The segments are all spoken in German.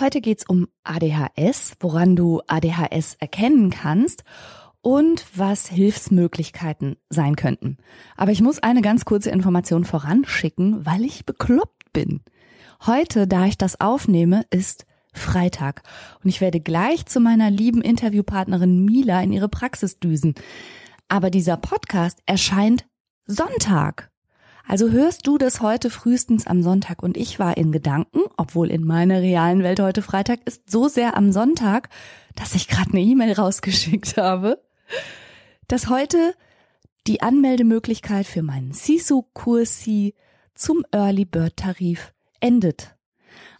Heute geht's um ADHS, woran du ADHS erkennen kannst und was Hilfsmöglichkeiten sein könnten. Aber ich muss eine ganz kurze Information voranschicken, weil ich bekloppt bin. Heute, da ich das aufnehme, ist Freitag und ich werde gleich zu meiner lieben Interviewpartnerin Mila in ihre Praxis düsen. Aber dieser Podcast erscheint Sonntag. Also hörst du das heute frühestens am Sonntag und ich war in Gedanken, obwohl in meiner realen Welt heute Freitag ist, so sehr am Sonntag, dass ich gerade eine E-Mail rausgeschickt habe, dass heute die Anmeldemöglichkeit für meinen Sisu-Kursi zum Early Bird Tarif endet.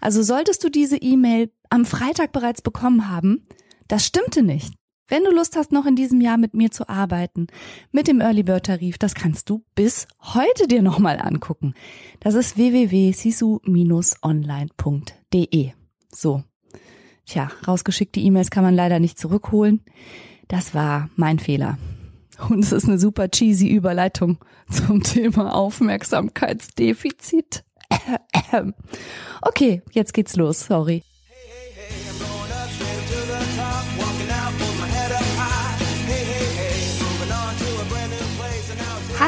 Also solltest du diese E-Mail am Freitag bereits bekommen haben, das stimmte nicht. Wenn du Lust hast, noch in diesem Jahr mit mir zu arbeiten, mit dem Early Bird Tarif, das kannst du bis heute dir nochmal angucken. Das ist www.sisu-online.de. So. Tja, rausgeschickte E-Mails kann man leider nicht zurückholen. Das war mein Fehler. Und es ist eine super cheesy Überleitung zum Thema Aufmerksamkeitsdefizit. Okay, jetzt geht's los, sorry.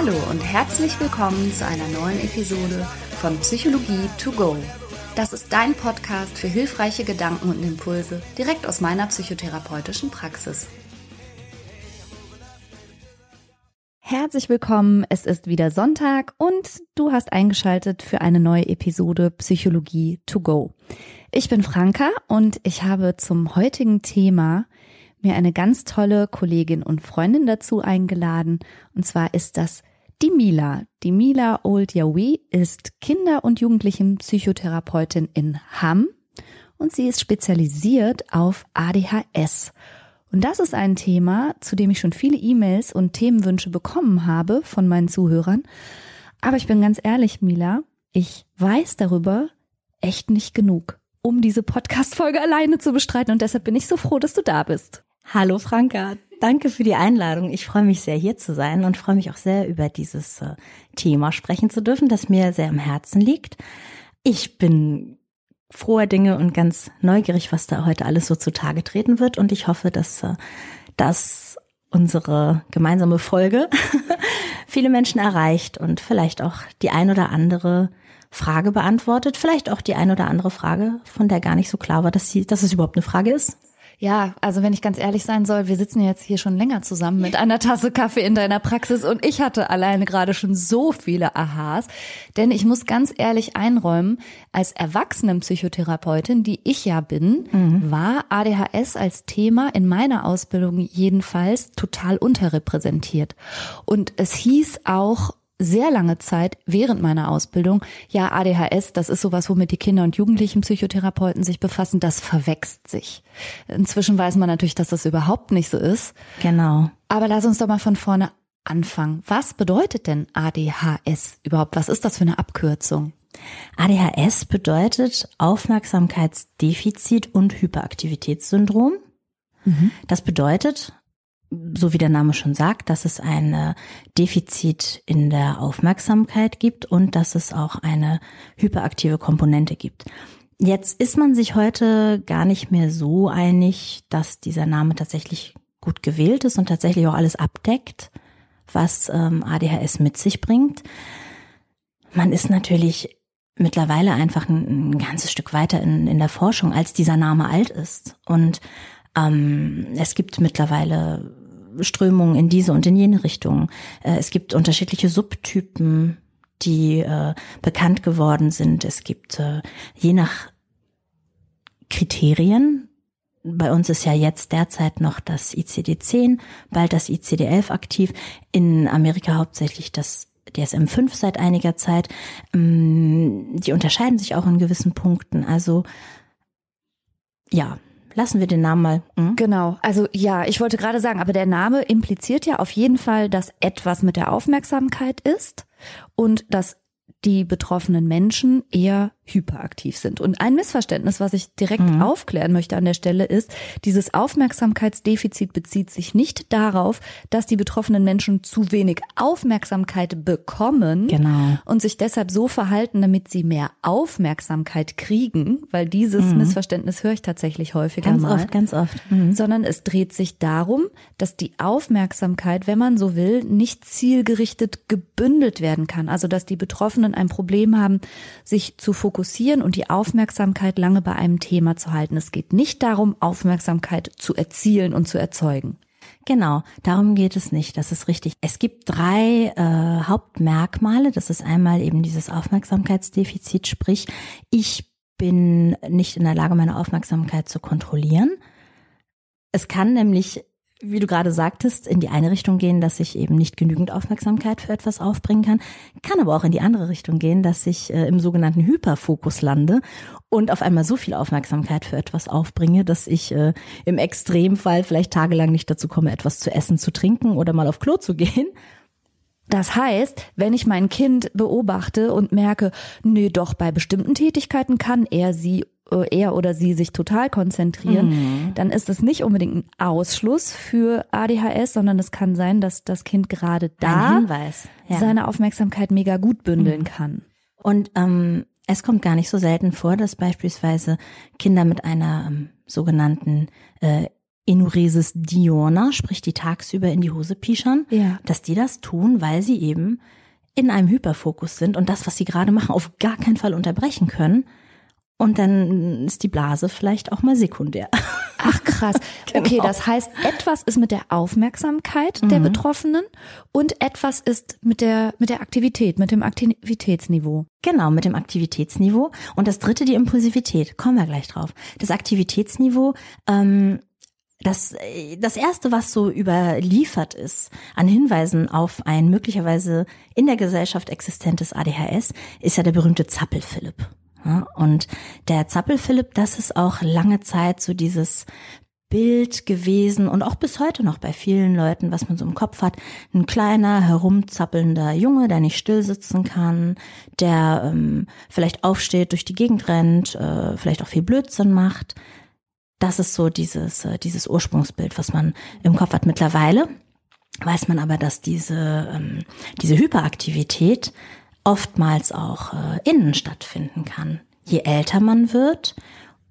Hallo und herzlich willkommen zu einer neuen Episode von Psychologie to go. Das ist dein Podcast für hilfreiche Gedanken und Impulse direkt aus meiner psychotherapeutischen Praxis. Herzlich willkommen, es ist wieder Sonntag und du hast eingeschaltet für eine neue Episode Psychologie to go. Ich bin Franka und ich habe zum heutigen Thema mir eine ganz tolle Kollegin und Freundin dazu eingeladen. Und zwar ist das die Mila. Die Mila Old Yawi ist Kinder- und Jugendlichen-Psychotherapeutin in Hamm und sie ist spezialisiert auf ADHS. Und das ist ein Thema, zu dem ich schon viele E-Mails und Themenwünsche bekommen habe von meinen Zuhörern. Aber ich bin ganz ehrlich, Mila, ich weiß darüber echt nicht genug, um diese Podcast-Folge alleine zu bestreiten. Und deshalb bin ich so froh, dass du da bist. Hallo Franka, danke für die Einladung. Ich freue mich sehr, hier zu sein und freue mich auch sehr, über dieses äh, Thema sprechen zu dürfen, das mir sehr am Herzen liegt. Ich bin froher Dinge und ganz neugierig, was da heute alles so zutage treten wird. Und ich hoffe, dass äh, das unsere gemeinsame Folge viele Menschen erreicht und vielleicht auch die ein oder andere Frage beantwortet, vielleicht auch die ein oder andere Frage, von der gar nicht so klar war, dass sie, dass es überhaupt eine Frage ist. Ja, also wenn ich ganz ehrlich sein soll, wir sitzen jetzt hier schon länger zusammen mit einer Tasse Kaffee in deiner Praxis und ich hatte alleine gerade schon so viele Aha's, denn ich muss ganz ehrlich einräumen, als Erwachsenenpsychotherapeutin, die ich ja bin, mhm. war ADHS als Thema in meiner Ausbildung jedenfalls total unterrepräsentiert. Und es hieß auch sehr lange Zeit während meiner Ausbildung, ja, ADHS, das ist sowas, womit die Kinder- und Jugendlichen Psychotherapeuten sich befassen, das verwächst sich. Inzwischen weiß man natürlich, dass das überhaupt nicht so ist. Genau. Aber lass uns doch mal von vorne anfangen. Was bedeutet denn ADHS überhaupt? Was ist das für eine Abkürzung? ADHS bedeutet Aufmerksamkeitsdefizit und Hyperaktivitätssyndrom. Mhm. Das bedeutet, so wie der Name schon sagt, dass es ein Defizit in der Aufmerksamkeit gibt und dass es auch eine hyperaktive Komponente gibt. Jetzt ist man sich heute gar nicht mehr so einig, dass dieser Name tatsächlich gut gewählt ist und tatsächlich auch alles abdeckt, was ähm, ADHS mit sich bringt. Man ist natürlich mittlerweile einfach ein, ein ganzes Stück weiter in, in der Forschung, als dieser Name alt ist. Und ähm, es gibt mittlerweile Strömungen in diese und in jene Richtung. Äh, es gibt unterschiedliche Subtypen, die äh, bekannt geworden sind. Es gibt äh, je nach Kriterien, bei uns ist ja jetzt derzeit noch das ICD-10, bald das ICD-11 aktiv, in Amerika hauptsächlich das DSM-5 seit einiger Zeit. Ähm, die unterscheiden sich auch in gewissen Punkten. Also ja, Lassen wir den Namen mal. Hm? Genau. Also ja, ich wollte gerade sagen, aber der Name impliziert ja auf jeden Fall, dass etwas mit der Aufmerksamkeit ist und dass die betroffenen Menschen eher hyperaktiv sind. Und ein Missverständnis, was ich direkt mhm. aufklären möchte an der Stelle ist, dieses Aufmerksamkeitsdefizit bezieht sich nicht darauf, dass die betroffenen Menschen zu wenig Aufmerksamkeit bekommen genau. und sich deshalb so verhalten, damit sie mehr Aufmerksamkeit kriegen, weil dieses mhm. Missverständnis höre ich tatsächlich häufiger ganz mal. Ganz oft, ganz oft. Mhm. Sondern es dreht sich darum, dass die Aufmerksamkeit, wenn man so will, nicht zielgerichtet gebündelt werden kann. Also dass die Betroffenen ein Problem haben, sich zu fokussieren und die Aufmerksamkeit lange bei einem Thema zu halten. Es geht nicht darum, Aufmerksamkeit zu erzielen und zu erzeugen. Genau, darum geht es nicht. Das ist richtig. Es gibt drei äh, Hauptmerkmale. Das ist einmal eben dieses Aufmerksamkeitsdefizit, sprich, ich bin nicht in der Lage, meine Aufmerksamkeit zu kontrollieren. Es kann nämlich wie du gerade sagtest, in die eine Richtung gehen, dass ich eben nicht genügend Aufmerksamkeit für etwas aufbringen kann, kann aber auch in die andere Richtung gehen, dass ich äh, im sogenannten Hyperfokus lande und auf einmal so viel Aufmerksamkeit für etwas aufbringe, dass ich äh, im Extremfall vielleicht tagelang nicht dazu komme, etwas zu essen, zu trinken oder mal auf Klo zu gehen. Das heißt, wenn ich mein Kind beobachte und merke, nee, doch bei bestimmten Tätigkeiten kann er sie er oder sie sich total konzentrieren, mhm. dann ist es nicht unbedingt ein Ausschluss für ADHS, sondern es kann sein, dass das Kind gerade da ja. seine Aufmerksamkeit mega gut bündeln mhm. kann. Und ähm, es kommt gar nicht so selten vor, dass beispielsweise Kinder mit einer ähm, sogenannten äh, Enuresis diurna, sprich die tagsüber in die Hose pischern, ja. dass die das tun, weil sie eben in einem Hyperfokus sind und das, was sie gerade machen, auf gar keinen Fall unterbrechen können und dann ist die Blase vielleicht auch mal sekundär. Ach krass. genau. Okay, das heißt, etwas ist mit der Aufmerksamkeit der mhm. Betroffenen und etwas ist mit der, mit der Aktivität, mit dem Aktivitätsniveau. Genau, mit dem Aktivitätsniveau. Und das dritte, die Impulsivität. Kommen wir gleich drauf. Das Aktivitätsniveau, ähm, das, das erste, was so überliefert ist an Hinweisen auf ein möglicherweise in der Gesellschaft existentes ADHS, ist ja der berühmte Zappel-Philipp. Ja, und der Zappelphilipp, das ist auch lange Zeit so dieses Bild gewesen und auch bis heute noch bei vielen Leuten, was man so im Kopf hat, ein kleiner, herumzappelnder Junge, der nicht still sitzen kann, der ähm, vielleicht aufsteht, durch die Gegend rennt, äh, vielleicht auch viel Blödsinn macht. Das ist so dieses, äh, dieses Ursprungsbild, was man im Kopf hat. Mittlerweile weiß man aber, dass diese, ähm, diese Hyperaktivität oftmals auch äh, innen stattfinden kann. Je älter man wird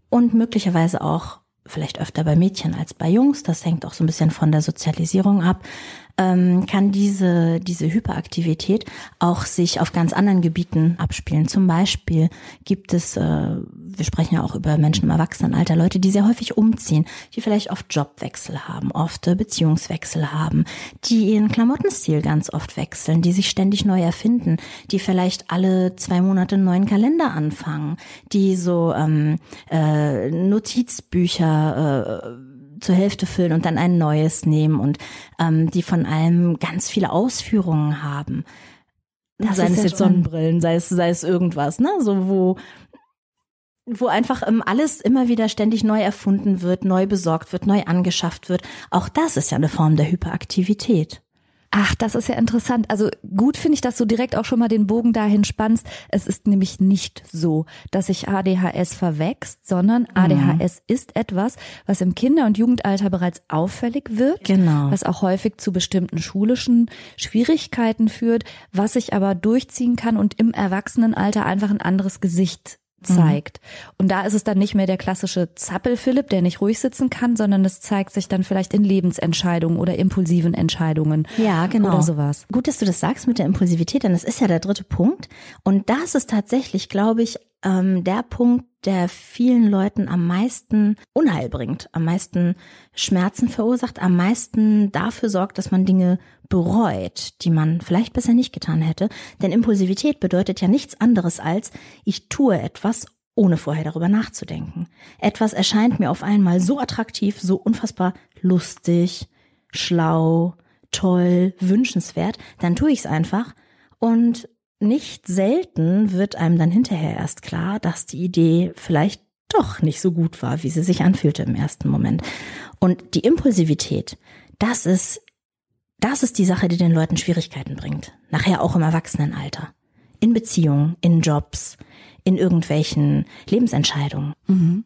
und möglicherweise auch vielleicht öfter bei Mädchen als bei Jungs, das hängt auch so ein bisschen von der Sozialisierung ab, ähm, kann diese, diese Hyperaktivität auch sich auf ganz anderen Gebieten abspielen. Zum Beispiel gibt es, äh, wir sprechen ja auch über Menschen im Erwachsenenalter, Leute, die sehr häufig umziehen, die vielleicht oft Jobwechsel haben, oft Beziehungswechsel haben, die ihren Klamottenstil ganz oft wechseln, die sich ständig neu erfinden, die vielleicht alle zwei Monate einen neuen Kalender anfangen, die so ähm, äh, Notizbücher äh, zur Hälfte füllen und dann ein neues nehmen und ähm, die von allem ganz viele Ausführungen haben. Das sei es jetzt Sonnenbrillen, sei es, sei es irgendwas, ne? So wo wo einfach ähm, alles immer wieder ständig neu erfunden wird, neu besorgt wird, neu angeschafft wird. Auch das ist ja eine Form der Hyperaktivität. Ach, das ist ja interessant. Also gut finde ich, dass du direkt auch schon mal den Bogen dahin spannst. Es ist nämlich nicht so, dass sich ADHS verwächst, sondern mhm. ADHS ist etwas, was im Kinder- und Jugendalter bereits auffällig wird, genau. was auch häufig zu bestimmten schulischen Schwierigkeiten führt, was sich aber durchziehen kann und im Erwachsenenalter einfach ein anderes Gesicht zeigt. Mhm. Und da ist es dann nicht mehr der klassische Zappel-Philipp, der nicht ruhig sitzen kann, sondern es zeigt sich dann vielleicht in Lebensentscheidungen oder impulsiven Entscheidungen. Ja, genau. Oder sowas. Gut, dass du das sagst mit der Impulsivität, denn das ist ja der dritte Punkt. Und das ist tatsächlich, glaube ich, ähm, der Punkt, der vielen Leuten am meisten Unheil bringt, am meisten Schmerzen verursacht, am meisten dafür sorgt, dass man Dinge bereut, die man vielleicht besser nicht getan hätte. Denn Impulsivität bedeutet ja nichts anderes als, ich tue etwas, ohne vorher darüber nachzudenken. Etwas erscheint mir auf einmal so attraktiv, so unfassbar lustig, schlau, toll, wünschenswert, dann tue ich es einfach und nicht selten wird einem dann hinterher erst klar, dass die Idee vielleicht doch nicht so gut war, wie sie sich anfühlte im ersten Moment. Und die Impulsivität, das ist, das ist die Sache, die den Leuten Schwierigkeiten bringt. Nachher auch im Erwachsenenalter. In Beziehungen, in Jobs, in irgendwelchen Lebensentscheidungen. Mhm.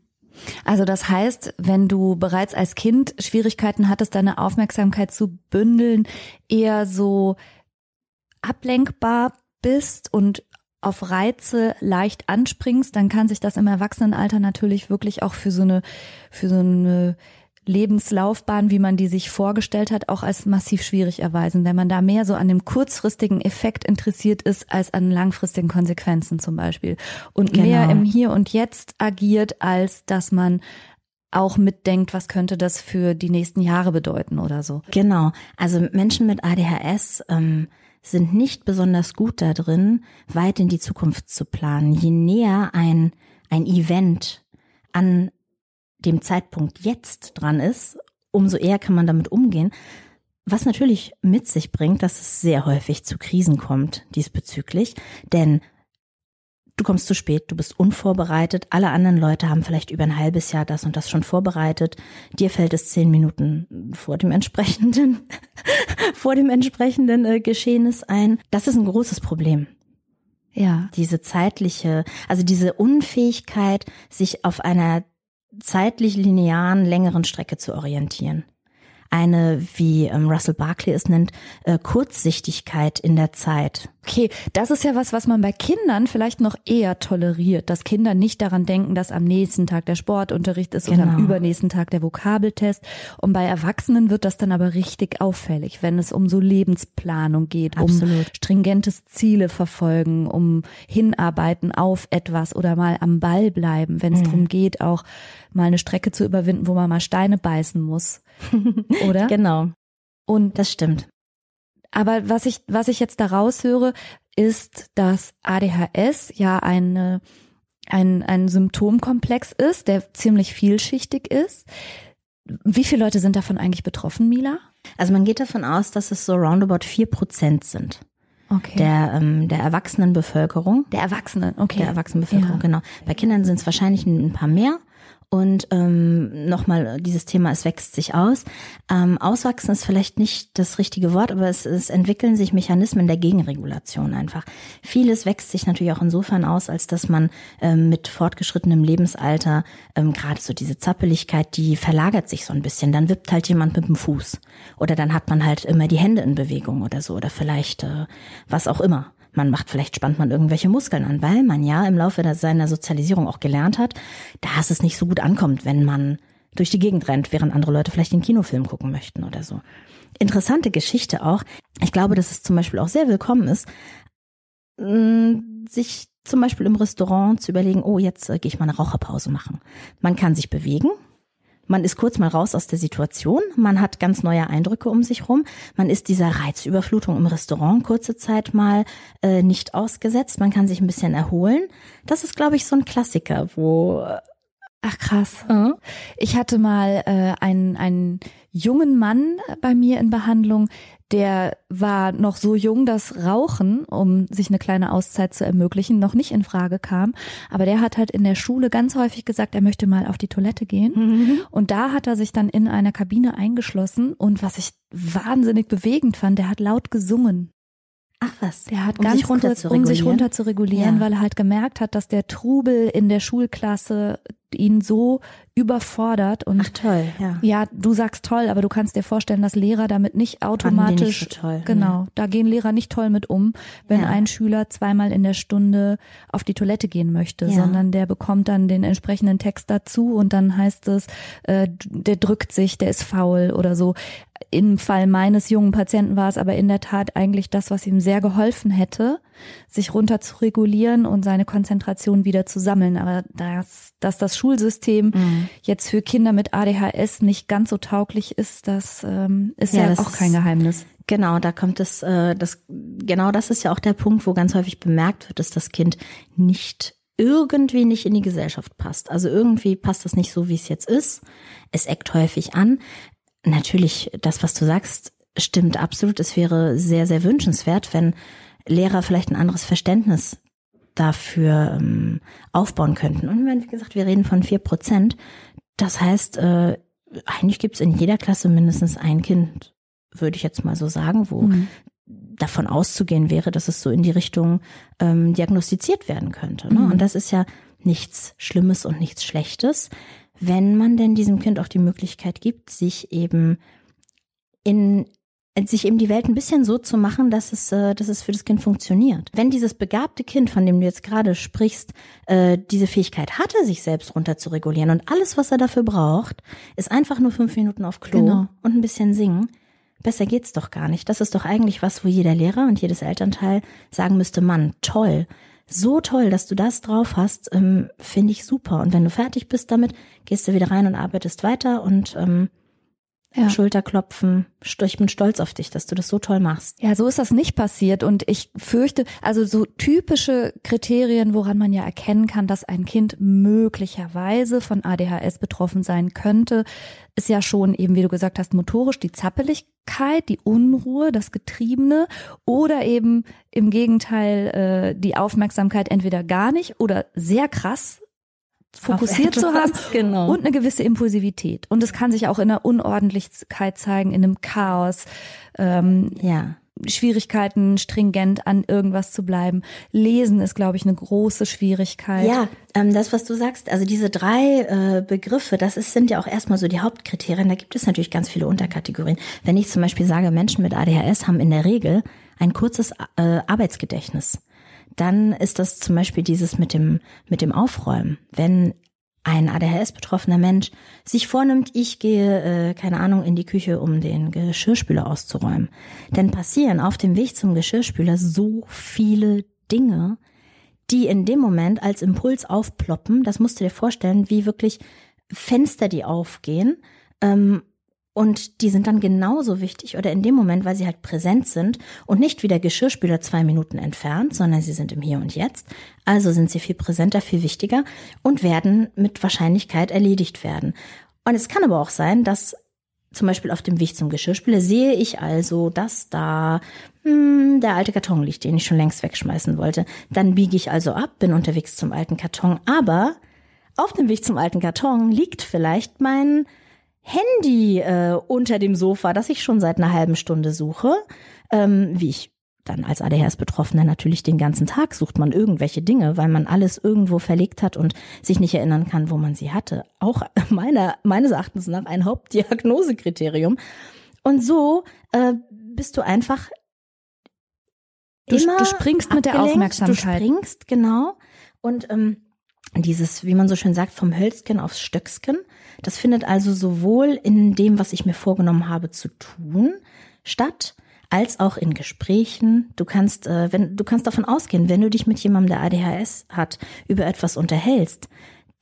Also das heißt, wenn du bereits als Kind Schwierigkeiten hattest, deine Aufmerksamkeit zu bündeln, eher so ablenkbar bist und auf Reize leicht anspringst, dann kann sich das im Erwachsenenalter natürlich wirklich auch für so eine, für so eine Lebenslaufbahn, wie man die sich vorgestellt hat, auch als massiv schwierig erweisen, wenn man da mehr so an dem kurzfristigen Effekt interessiert ist, als an langfristigen Konsequenzen zum Beispiel. Und genau. mehr im Hier und Jetzt agiert, als dass man auch mitdenkt, was könnte das für die nächsten Jahre bedeuten oder so. Genau. Also Menschen mit ADHS ähm, sind nicht besonders gut da drin, weit in die Zukunft zu planen. Je näher ein, ein Event an dem Zeitpunkt jetzt dran ist, umso eher kann man damit umgehen. Was natürlich mit sich bringt, dass es sehr häufig zu Krisen kommt diesbezüglich, denn du kommst zu spät, du bist unvorbereitet, alle anderen Leute haben vielleicht über ein halbes Jahr das und das schon vorbereitet, dir fällt es zehn Minuten vor dem entsprechenden, vor dem entsprechenden äh, Geschehnis ein. Das ist ein großes Problem. Ja. Diese zeitliche, also diese Unfähigkeit, sich auf einer zeitlich linearen, längeren Strecke zu orientieren. Eine, wie ähm, Russell Barkley es nennt, äh, Kurzsichtigkeit in der Zeit. Okay, das ist ja was, was man bei Kindern vielleicht noch eher toleriert, dass Kinder nicht daran denken, dass am nächsten Tag der Sportunterricht ist genau. oder am genau. übernächsten Tag der Vokabeltest. Und bei Erwachsenen wird das dann aber richtig auffällig, wenn es um so Lebensplanung geht, Absolut. um stringentes Ziele verfolgen, um hinarbeiten auf etwas oder mal am Ball bleiben, wenn es mhm. darum geht, auch mal eine Strecke zu überwinden, wo man mal Steine beißen muss. Oder? genau. Und das stimmt. Aber was ich, was ich jetzt daraus höre, ist, dass ADHS ja eine, ein, ein Symptomkomplex ist, der ziemlich vielschichtig ist. Wie viele Leute sind davon eigentlich betroffen, Mila? Also man geht davon aus, dass es so roundabout vier Prozent sind. Okay. Der, ähm, der Erwachsenenbevölkerung. Der Erwachsenen, okay. Der Erwachsenenbevölkerung, ja. genau. Bei Kindern sind es wahrscheinlich ein paar mehr. Und ähm, nochmal, dieses Thema, es wächst sich aus. Ähm, auswachsen ist vielleicht nicht das richtige Wort, aber es, es entwickeln sich Mechanismen der Gegenregulation einfach. Vieles wächst sich natürlich auch insofern aus, als dass man ähm, mit fortgeschrittenem Lebensalter, ähm, gerade so diese Zappeligkeit, die verlagert sich so ein bisschen. Dann wippt halt jemand mit dem Fuß. Oder dann hat man halt immer die Hände in Bewegung oder so. Oder vielleicht äh, was auch immer man macht, vielleicht spannt man irgendwelche Muskeln an, weil man ja im Laufe seiner Sozialisierung auch gelernt hat, dass es nicht so gut ankommt, wenn man durch die Gegend rennt, während andere Leute vielleicht den Kinofilm gucken möchten oder so. Interessante Geschichte auch. Ich glaube, dass es zum Beispiel auch sehr willkommen ist, mm, sich zum Beispiel im Restaurant zu überlegen, oh, jetzt äh, gehe ich mal eine Raucherpause machen. Man kann sich bewegen, man ist kurz mal raus aus der Situation, man hat ganz neue Eindrücke um sich rum, man ist dieser Reizüberflutung im Restaurant kurze Zeit mal äh, nicht ausgesetzt, man kann sich ein bisschen erholen. Das ist, glaube ich, so ein Klassiker, wo äh, Ach krass. Mhm. Ich hatte mal äh, einen, einen jungen Mann bei mir in Behandlung, der war noch so jung, dass Rauchen, um sich eine kleine Auszeit zu ermöglichen, noch nicht in Frage kam. Aber der hat halt in der Schule ganz häufig gesagt, er möchte mal auf die Toilette gehen. Mhm. Und da hat er sich dann in einer Kabine eingeschlossen. Und was ich wahnsinnig bewegend fand, der hat laut gesungen. Ach was. Der hat um ganz sich kurz, um sich runter zu regulieren, ja. weil er halt gemerkt hat, dass der Trubel in der Schulklasse ihn so überfordert und Ach toll, ja. Ja, du sagst toll, aber du kannst dir vorstellen, dass Lehrer damit nicht automatisch nicht so toll, genau, ja. da gehen Lehrer nicht toll mit um, wenn ja. ein Schüler zweimal in der Stunde auf die Toilette gehen möchte, sondern der bekommt dann den entsprechenden Text dazu und dann heißt es, äh, der drückt sich, der ist faul oder so. Im Fall meines jungen Patienten war es aber in der Tat eigentlich das, was ihm sehr geholfen hätte, sich runter zu regulieren und seine Konzentration wieder zu sammeln. Aber dass, dass das Schulsystem mhm. jetzt für Kinder mit ADHS nicht ganz so tauglich ist, das ähm, ist ja, ja auch kein Geheimnis. Genau, da kommt es, äh, das, genau das ist ja auch der Punkt, wo ganz häufig bemerkt wird, dass das Kind nicht irgendwie nicht in die Gesellschaft passt. Also irgendwie passt das nicht so, wie es jetzt ist. Es eckt häufig an. Natürlich, das, was du sagst, stimmt absolut. Es wäre sehr, sehr wünschenswert, wenn Lehrer vielleicht ein anderes Verständnis dafür ähm, aufbauen könnten. Und wenn, wie gesagt, wir reden von vier Prozent, das heißt, äh, eigentlich gibt es in jeder Klasse mindestens ein Kind, würde ich jetzt mal so sagen, wo mhm. davon auszugehen wäre, dass es so in die Richtung ähm, diagnostiziert werden könnte. Ne? Mhm. Und das ist ja nichts Schlimmes und nichts Schlechtes, wenn man denn diesem Kind auch die Möglichkeit gibt, sich eben in sich eben die Welt ein bisschen so zu machen, dass es, äh, dass es für das Kind funktioniert. Wenn dieses begabte Kind, von dem du jetzt gerade sprichst, äh, diese Fähigkeit hatte, sich selbst runter zu regulieren und alles, was er dafür braucht, ist einfach nur fünf Minuten auf Klo genau. und ein bisschen singen, besser geht's doch gar nicht. Das ist doch eigentlich was, wo jeder Lehrer und jedes Elternteil sagen müsste, Mann, toll. So toll, dass du das drauf hast, ähm, finde ich super. Und wenn du fertig bist damit, gehst du wieder rein und arbeitest weiter und ähm, ja. Schulterklopfen. Ich bin stolz auf dich, dass du das so toll machst. Ja, so ist das nicht passiert. Und ich fürchte, also so typische Kriterien, woran man ja erkennen kann, dass ein Kind möglicherweise von ADHS betroffen sein könnte, ist ja schon eben, wie du gesagt hast, motorisch die Zappeligkeit, die Unruhe, das Getriebene oder eben im Gegenteil äh, die Aufmerksamkeit entweder gar nicht oder sehr krass fokussiert zu haben genau. und eine gewisse Impulsivität. Und es kann sich auch in einer Unordentlichkeit zeigen, in einem Chaos. Ähm, ja. Schwierigkeiten, stringent an irgendwas zu bleiben. Lesen ist, glaube ich, eine große Schwierigkeit. Ja, ähm, das, was du sagst, also diese drei äh, Begriffe, das ist, sind ja auch erstmal so die Hauptkriterien. Da gibt es natürlich ganz viele Unterkategorien. Wenn ich zum Beispiel sage, Menschen mit ADHS haben in der Regel ein kurzes äh, Arbeitsgedächtnis dann ist das zum Beispiel dieses mit dem, mit dem Aufräumen. Wenn ein ADHS-betroffener Mensch sich vornimmt, ich gehe, äh, keine Ahnung, in die Küche, um den Geschirrspüler auszuräumen, dann passieren auf dem Weg zum Geschirrspüler so viele Dinge, die in dem Moment als Impuls aufploppen. Das musst du dir vorstellen, wie wirklich Fenster, die aufgehen. Ähm, und die sind dann genauso wichtig oder in dem Moment, weil sie halt präsent sind und nicht wie der Geschirrspüler zwei Minuten entfernt, sondern sie sind im Hier und Jetzt. Also sind sie viel präsenter, viel wichtiger und werden mit Wahrscheinlichkeit erledigt werden. Und es kann aber auch sein, dass zum Beispiel auf dem Weg zum Geschirrspüler sehe ich also, dass da hm, der alte Karton liegt, den ich schon längst wegschmeißen wollte. Dann biege ich also ab, bin unterwegs zum alten Karton, aber auf dem Weg zum alten Karton liegt vielleicht mein Handy äh, unter dem Sofa, das ich schon seit einer halben Stunde suche, ähm, wie ich dann als ADHS-Betroffener natürlich den ganzen Tag sucht man irgendwelche Dinge, weil man alles irgendwo verlegt hat und sich nicht erinnern kann, wo man sie hatte. Auch meiner, meines Erachtens nach ein Hauptdiagnosekriterium. Und so äh, bist du einfach Du, du springst mit der Aufmerksamkeit. Du springst, genau. Und ähm, dieses, wie man so schön sagt, vom Hölzchen aufs Stöcksken. Das findet also sowohl in dem, was ich mir vorgenommen habe zu tun, statt, als auch in Gesprächen. Du kannst, äh, wenn, du kannst davon ausgehen, wenn du dich mit jemandem, der ADHS hat, über etwas unterhältst,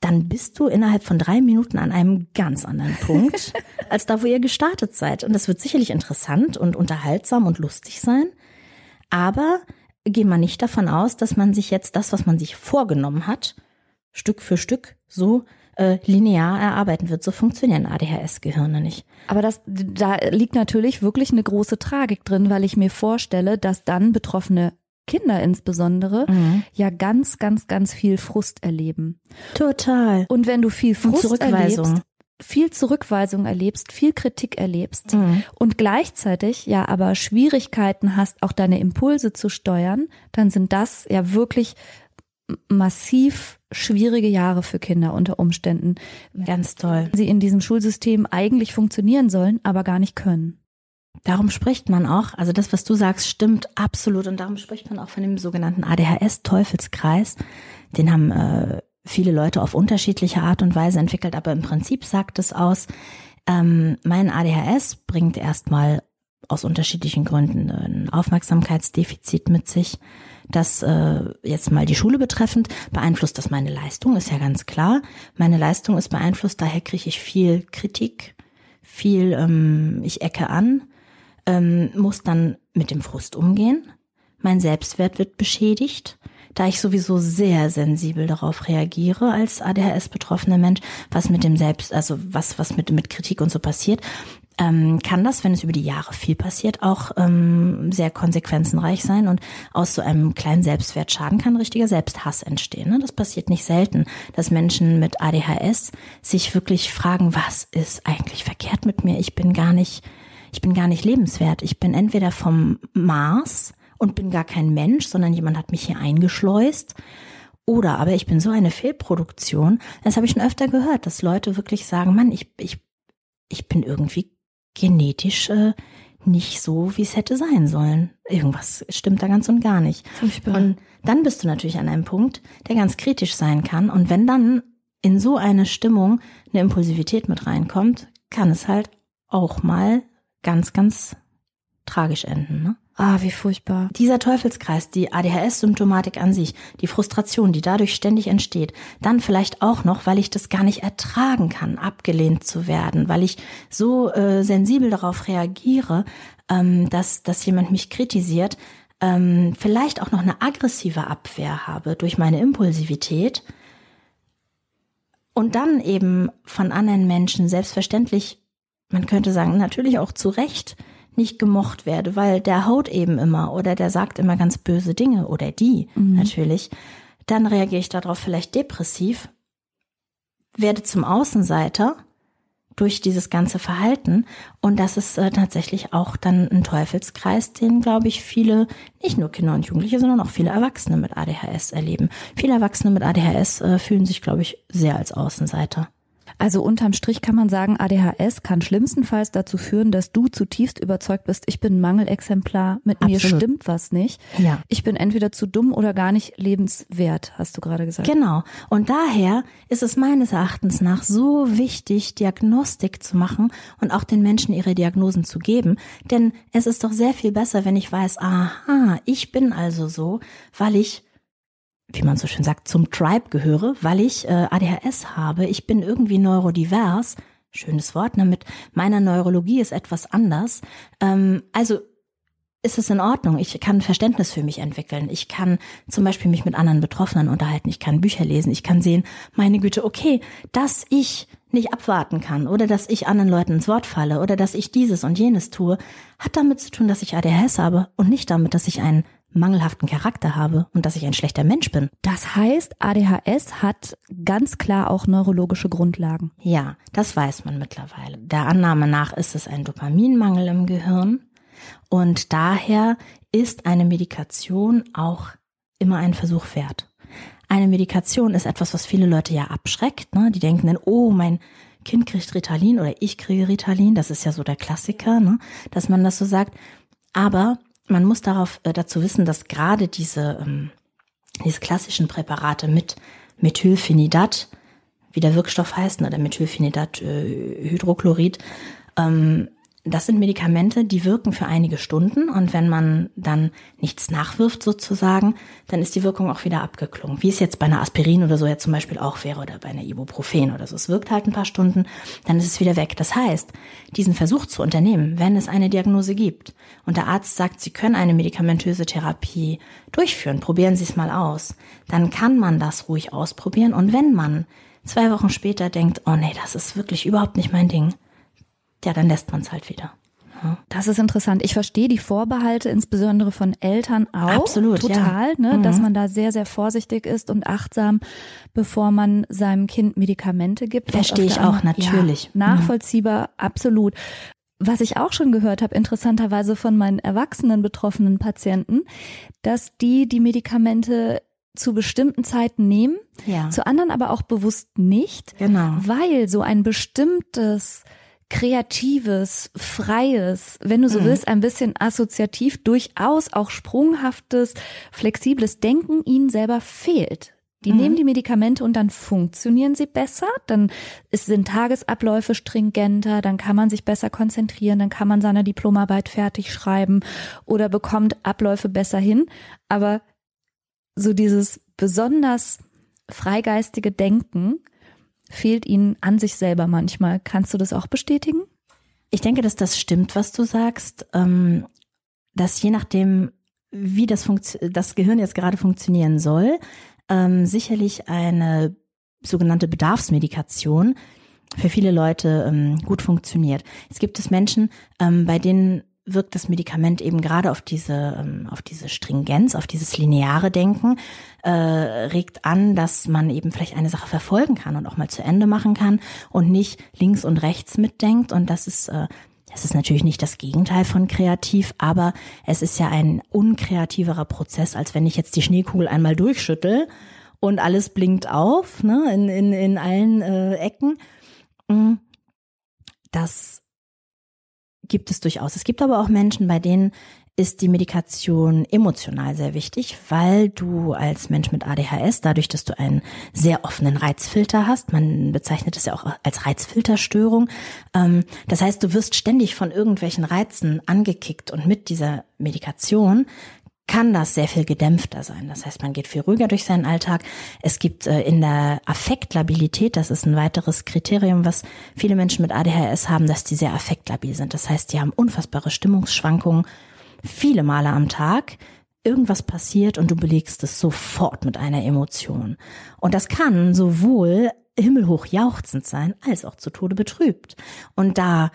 dann bist du innerhalb von drei Minuten an einem ganz anderen Punkt, als da, wo ihr gestartet seid. Und das wird sicherlich interessant und unterhaltsam und lustig sein. Aber geh mal nicht davon aus, dass man sich jetzt das, was man sich vorgenommen hat, Stück für Stück so äh, linear erarbeiten wird. So funktionieren ADHS-Gehirne nicht. Aber das, da liegt natürlich wirklich eine große Tragik drin, weil ich mir vorstelle, dass dann betroffene Kinder insbesondere mhm. ja ganz, ganz, ganz viel Frust erleben. Total. Und wenn du viel Frust erlebst, viel Zurückweisung erlebst, viel Kritik erlebst mhm. und gleichzeitig ja aber Schwierigkeiten hast, auch deine Impulse zu steuern, dann sind das ja wirklich massiv schwierige Jahre für Kinder unter Umständen. Ganz toll. Sie in diesem Schulsystem eigentlich funktionieren sollen, aber gar nicht können. Darum spricht man auch, also das, was du sagst, stimmt absolut. Und darum spricht man auch von dem sogenannten ADHS-Teufelskreis. Den haben äh, viele Leute auf unterschiedliche Art und Weise entwickelt, aber im Prinzip sagt es aus, ähm, mein ADHS bringt erstmal aus unterschiedlichen Gründen ein Aufmerksamkeitsdefizit mit sich das äh, jetzt mal die Schule betreffend, beeinflusst das meine Leistung, ist ja ganz klar. Meine Leistung ist beeinflusst, daher kriege ich viel Kritik, viel, ähm, ich ecke an, ähm, muss dann mit dem Frust umgehen. Mein Selbstwert wird beschädigt, da ich sowieso sehr sensibel darauf reagiere als ADHS-betroffener Mensch, was mit dem Selbst, also was, was mit, mit Kritik und so passiert ähm, kann das, wenn es über die Jahre viel passiert, auch ähm, sehr konsequenzenreich sein und aus so einem kleinen Selbstwertschaden kann richtiger Selbsthass entstehen. Ne? Das passiert nicht selten, dass Menschen mit ADHS sich wirklich fragen, was ist eigentlich verkehrt mit mir? Ich bin gar nicht ich bin gar nicht lebenswert. Ich bin entweder vom Mars und bin gar kein Mensch, sondern jemand hat mich hier eingeschleust. Oder aber ich bin so eine Fehlproduktion. Das habe ich schon öfter gehört, dass Leute wirklich sagen, Mann, ich, ich, ich bin irgendwie genetisch äh, nicht so, wie es hätte sein sollen. Irgendwas stimmt da ganz und gar nicht. Furchtbar. Und dann bist du natürlich an einem Punkt, der ganz kritisch sein kann. Und wenn dann in so eine Stimmung eine Impulsivität mit reinkommt, kann es halt auch mal ganz, ganz tragisch enden. Ne? Ah, wie furchtbar. Dieser Teufelskreis, die ADHS-Symptomatik an sich, die Frustration, die dadurch ständig entsteht, dann vielleicht auch noch, weil ich das gar nicht ertragen kann, abgelehnt zu werden, weil ich so äh, sensibel darauf reagiere, ähm, dass, dass jemand mich kritisiert, ähm, vielleicht auch noch eine aggressive Abwehr habe durch meine Impulsivität und dann eben von anderen Menschen selbstverständlich, man könnte sagen, natürlich auch zu Recht, nicht gemocht werde, weil der haut eben immer oder der sagt immer ganz böse Dinge oder die mhm. natürlich, dann reagiere ich darauf vielleicht depressiv, werde zum Außenseiter durch dieses ganze Verhalten und das ist äh, tatsächlich auch dann ein Teufelskreis, den glaube ich viele, nicht nur Kinder und Jugendliche, sondern auch viele Erwachsene mit ADHS erleben. Viele Erwachsene mit ADHS äh, fühlen sich glaube ich sehr als Außenseiter. Also unterm Strich kann man sagen, ADHS kann schlimmstenfalls dazu führen, dass du zutiefst überzeugt bist, ich bin Mangelexemplar, mit Absolut. mir stimmt was nicht. Ja. Ich bin entweder zu dumm oder gar nicht lebenswert, hast du gerade gesagt. Genau. Und daher ist es meines Erachtens nach so wichtig, Diagnostik zu machen und auch den Menschen ihre Diagnosen zu geben. Denn es ist doch sehr viel besser, wenn ich weiß, aha, ich bin also so, weil ich wie man so schön sagt, zum Tribe gehöre, weil ich äh, ADHS habe. Ich bin irgendwie neurodivers. Schönes Wort, ne? mit meiner Neurologie ist etwas anders. Ähm, also ist es in Ordnung. Ich kann Verständnis für mich entwickeln. Ich kann zum Beispiel mich mit anderen Betroffenen unterhalten. Ich kann Bücher lesen. Ich kann sehen, meine Güte, okay, dass ich nicht abwarten kann oder dass ich anderen Leuten ins Wort falle oder dass ich dieses und jenes tue, hat damit zu tun, dass ich ADHS habe und nicht damit, dass ich einen mangelhaften Charakter habe und dass ich ein schlechter Mensch bin. Das heißt, ADHS hat ganz klar auch neurologische Grundlagen. Ja, das weiß man mittlerweile. Der Annahme nach ist es ein Dopaminmangel im Gehirn und daher ist eine Medikation auch immer ein Versuch wert. Eine Medikation ist etwas, was viele Leute ja abschreckt. Ne? Die denken dann, oh, mein Kind kriegt Ritalin oder ich kriege Ritalin. Das ist ja so der Klassiker, ne? dass man das so sagt. Aber man muss darauf äh, dazu wissen, dass gerade diese, ähm, diese klassischen Präparate mit Methylphenidat, wie der Wirkstoff heißt, oder Methylphenidat äh, Hydrochlorid, ähm, das sind Medikamente, die wirken für einige Stunden und wenn man dann nichts nachwirft sozusagen, dann ist die Wirkung auch wieder abgeklungen. Wie es jetzt bei einer Aspirin oder so ja zum Beispiel auch wäre oder bei einer Ibuprofen oder so. Es wirkt halt ein paar Stunden, dann ist es wieder weg. Das heißt, diesen Versuch zu unternehmen, wenn es eine Diagnose gibt und der Arzt sagt, Sie können eine medikamentöse Therapie durchführen, probieren Sie es mal aus, dann kann man das ruhig ausprobieren und wenn man zwei Wochen später denkt, oh nee, das ist wirklich überhaupt nicht mein Ding, ja, dann lässt man es halt wieder. Das ist interessant. Ich verstehe die Vorbehalte, insbesondere von Eltern auch. Absolut, total, ja. ne, mhm. dass man da sehr, sehr vorsichtig ist und achtsam, bevor man seinem Kind Medikamente gibt. Verstehe ich auch, natürlich. Ja, nachvollziehbar, mhm. absolut. Was ich auch schon gehört habe, interessanterweise von meinen erwachsenen betroffenen Patienten, dass die die Medikamente zu bestimmten Zeiten nehmen, ja. zu anderen aber auch bewusst nicht, genau. weil so ein bestimmtes kreatives, freies, wenn du so mhm. willst, ein bisschen assoziativ, durchaus auch sprunghaftes, flexibles Denken ihnen selber fehlt. Die mhm. nehmen die Medikamente und dann funktionieren sie besser, dann sind Tagesabläufe stringenter, dann kann man sich besser konzentrieren, dann kann man seine Diplomarbeit fertig schreiben oder bekommt Abläufe besser hin. Aber so dieses besonders freigeistige Denken fehlt ihnen an sich selber manchmal. Kannst du das auch bestätigen? Ich denke, dass das stimmt, was du sagst, ähm, dass je nachdem, wie das, das Gehirn jetzt gerade funktionieren soll, ähm, sicherlich eine sogenannte Bedarfsmedikation für viele Leute ähm, gut funktioniert. Es gibt es Menschen, bei denen wirkt das Medikament eben gerade auf diese, ähm, auf diese Stringenz, auf dieses lineare Denken, äh, regt an, dass man eben vielleicht eine Sache verfolgen kann und auch mal zu Ende machen kann und nicht links und rechts mitdenkt. Und das ist äh, Es ist natürlich nicht das Gegenteil von kreativ, aber es ist ja ein unkreativerer Prozess, als wenn ich jetzt die Schneekugel einmal durchschüttel und alles blinkt auf, ne, in, in, in allen äh, Ecken. Mm, das gibt es durchaus. Es gibt aber auch Menschen, bei denen ist die Medikation emotional sehr wichtig, weil du als Mensch mit ADHS, dadurch, dass du einen sehr offenen Reizfilter hast, man bezeichnet es ja auch als Reizfilterstörung, ähm, das heißt, du wirst ständig von irgendwelchen Reizen angekickt und mit dieser Medikation kann das sehr viel gedämpfter sein. Das heißt, man geht viel ruhiger durch seinen Alltag. Es gibt äh, in der Affektlabilität, das ist ein weiteres Kriterium, was viele Menschen mit ADHS haben, dass die sehr affektlabil sind. Das heißt, die haben unfassbare Stimmungsschwankungen, viele Male am Tag. Irgendwas passiert und du belegst es sofort mit einer Emotion. Und das kann sowohl himmelhoch jauchzend sein, als auch zu Tode betrübt. Und da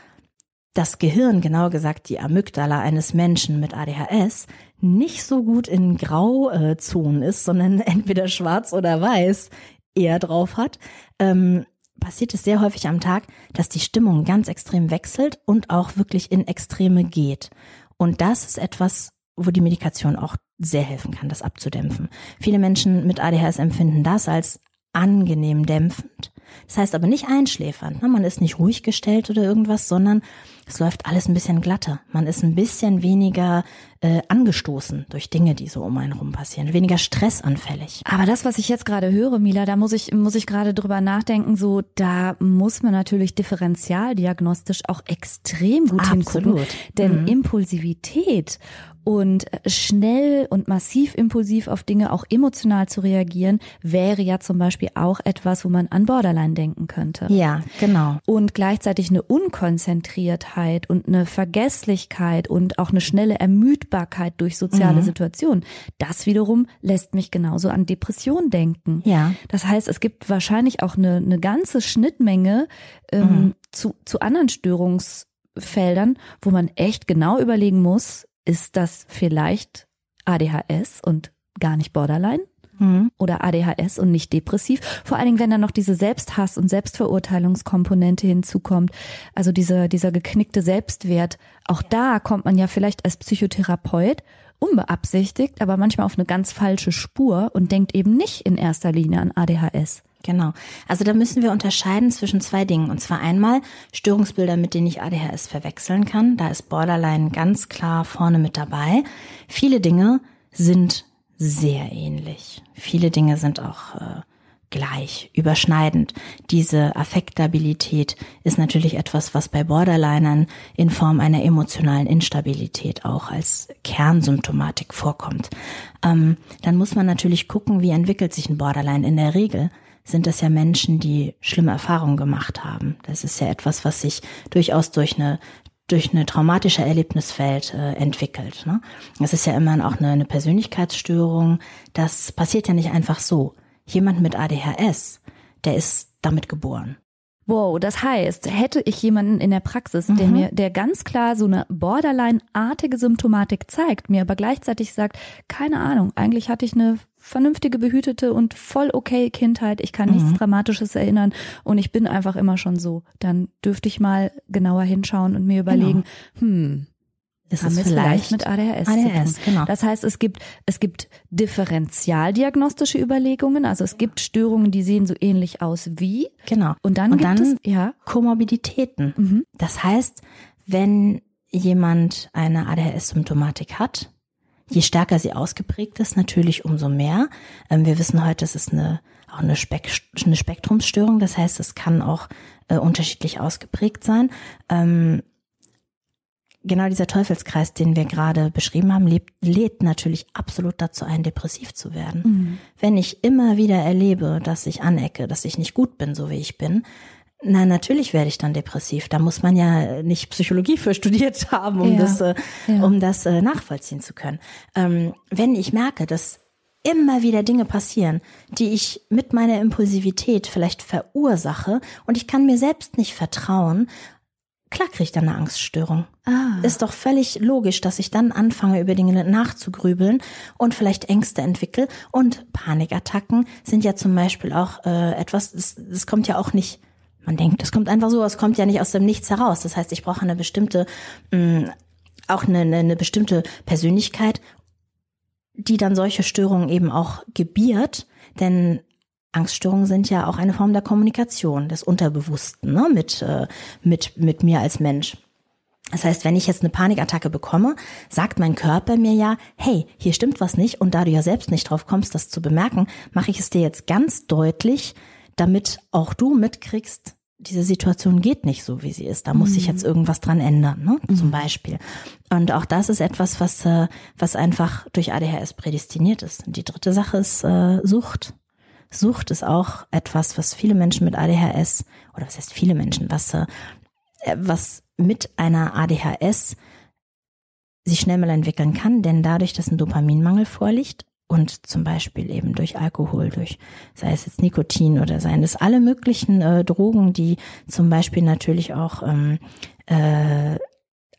das Gehirn, genauer gesagt die Amygdala eines Menschen mit ADHS, nicht so gut in Grauzonen ist, sondern entweder schwarz oder weiß eher drauf hat, ähm, passiert es sehr häufig am Tag, dass die Stimmung ganz extrem wechselt und auch wirklich in Extreme geht. Und das ist etwas, wo die Medikation auch sehr helfen kann, das abzudämpfen. Viele Menschen mit ADHS empfinden das als angenehm dämpfend. Das heißt aber nicht einschläfernd. Ne? Man ist nicht ruhig gestellt oder irgendwas, sondern es läuft alles ein bisschen glatter. Man ist ein bisschen weniger äh, angestoßen durch Dinge, die so um einen rum passieren, weniger stressanfällig. Aber das, was ich jetzt gerade höre, Mila, da muss ich muss ich gerade drüber nachdenken. So, da muss man natürlich differentialdiagnostisch auch extrem gut Absolut. hingucken, denn mhm. Impulsivität und schnell und massiv impulsiv auf Dinge auch emotional zu reagieren, wäre ja zum Beispiel auch etwas, wo man an Borderline denken könnte. Ja, genau. Und gleichzeitig eine Unkonzentriertheit und eine Vergesslichkeit und auch eine schnelle Ermüdbarkeit durch soziale mhm. Situationen. Das wiederum lässt mich genauso an Depression denken. Ja. Das heißt, es gibt wahrscheinlich auch eine, eine ganze Schnittmenge ähm, mhm. zu, zu anderen Störungsfeldern, wo man echt genau überlegen muss, ist das vielleicht ADHS und gar nicht Borderline? Mhm. Oder ADHS und nicht depressiv. Vor allen Dingen, wenn dann noch diese Selbsthass- und Selbstverurteilungskomponente hinzukommt. Also dieser, dieser geknickte Selbstwert. Auch da kommt man ja vielleicht als Psychotherapeut unbeabsichtigt, aber manchmal auf eine ganz falsche Spur und denkt eben nicht in erster Linie an ADHS. Genau. Also da müssen wir unterscheiden zwischen zwei Dingen. Und zwar einmal Störungsbilder, mit denen ich ADHS verwechseln kann. Da ist Borderline ganz klar vorne mit dabei. Viele Dinge sind sehr ähnlich. Viele Dinge sind auch äh, gleich, überschneidend. Diese Affektabilität ist natürlich etwas, was bei Borderlinern in Form einer emotionalen Instabilität auch als Kernsymptomatik vorkommt. Ähm, dann muss man natürlich gucken, wie entwickelt sich ein Borderline in der Regel sind das ja Menschen, die schlimme Erfahrungen gemacht haben. Das ist ja etwas, was sich durchaus durch eine durch eine traumatische Erlebniswelt äh, entwickelt. Ne? Das ist ja immer auch eine, eine Persönlichkeitsstörung. Das passiert ja nicht einfach so. Jemand mit ADHS, der ist damit geboren. Wow, das heißt, hätte ich jemanden in der Praxis, der mhm. mir, der ganz klar so eine Borderline-artige Symptomatik zeigt, mir aber gleichzeitig sagt, keine Ahnung, eigentlich hatte ich eine vernünftige, behütete und voll okay Kindheit, ich kann nichts mhm. Dramatisches erinnern und ich bin einfach immer schon so, dann dürfte ich mal genauer hinschauen und mir überlegen, genau. hm, ist haben es vielleicht mit ADHS, ADHS zu tun. Genau. Das heißt, es gibt, es gibt differentialdiagnostische Überlegungen, also es gibt Störungen, die sehen so ähnlich aus wie. Genau. Und dann Und gibt dann es ja Komorbiditäten. Mhm. Das heißt, wenn jemand eine ADHS-Symptomatik hat, je stärker sie ausgeprägt ist, natürlich umso mehr. Ähm, wir wissen heute, es ist eine, auch eine, Spek eine Spektrumsstörung, das heißt, es kann auch äh, unterschiedlich ausgeprägt sein. Ähm, genau dieser Teufelskreis, den wir gerade beschrieben haben, lebt, lädt natürlich absolut dazu ein, depressiv zu werden. Mhm. Wenn ich immer wieder erlebe, dass ich anecke, dass ich nicht gut bin, so wie ich bin, na, natürlich werde ich dann depressiv. Da muss man ja nicht Psychologie für studiert haben, um ja. das, äh, ja. um das äh, nachvollziehen zu können. Ähm, wenn ich merke, dass immer wieder Dinge passieren, die ich mit meiner Impulsivität vielleicht verursache und ich kann mir selbst nicht vertrauen klar kriege ich dann eine Angststörung. Ah. Ist doch völlig logisch, dass ich dann anfange, über Dinge nachzugrübeln und vielleicht Ängste entwickle. Und Panikattacken sind ja zum Beispiel auch äh, etwas, das, das kommt ja auch nicht Man denkt, das kommt einfach so, es kommt ja nicht aus dem Nichts heraus. Das heißt, ich brauche eine bestimmte, mh, mm, auch eine, eine, eine bestimmte Persönlichkeit, die dann solche Störungen eben auch gebiert. Denn Angststörungen sind ja auch eine Form der Kommunikation, des Unterbewussten, ne, mit, äh, mit, mit mir als Mensch. Das heißt, wenn ich jetzt eine Panikattacke bekomme, sagt mein Körper mir ja, hey, hier stimmt was nicht und da du ja selbst nicht drauf kommst, das zu bemerken, mache ich es dir jetzt ganz deutlich, damit auch du mitkriegst, diese Situation geht nicht so, wie sie ist. Da muss sich mhm. jetzt irgendwas dran ändern, ne? Mhm. zum Beispiel. Und auch das ist etwas, was, äh, was einfach durch ADHS prädestiniert ist. Und die dritte Sache ist äh, Sucht. Sucht ist auch etwas, was viele Menschen mit ADHS, oder was heißt viele Menschen, was, äh, was mit einer ADHS sich schnell mal entwickeln kann, denn dadurch, dass ein Dopaminmangel vorliegt und zum Beispiel eben durch Alkohol, durch sei es jetzt Nikotin oder seien es alle möglichen äh, Drogen, die zum Beispiel natürlich auch ähm, äh,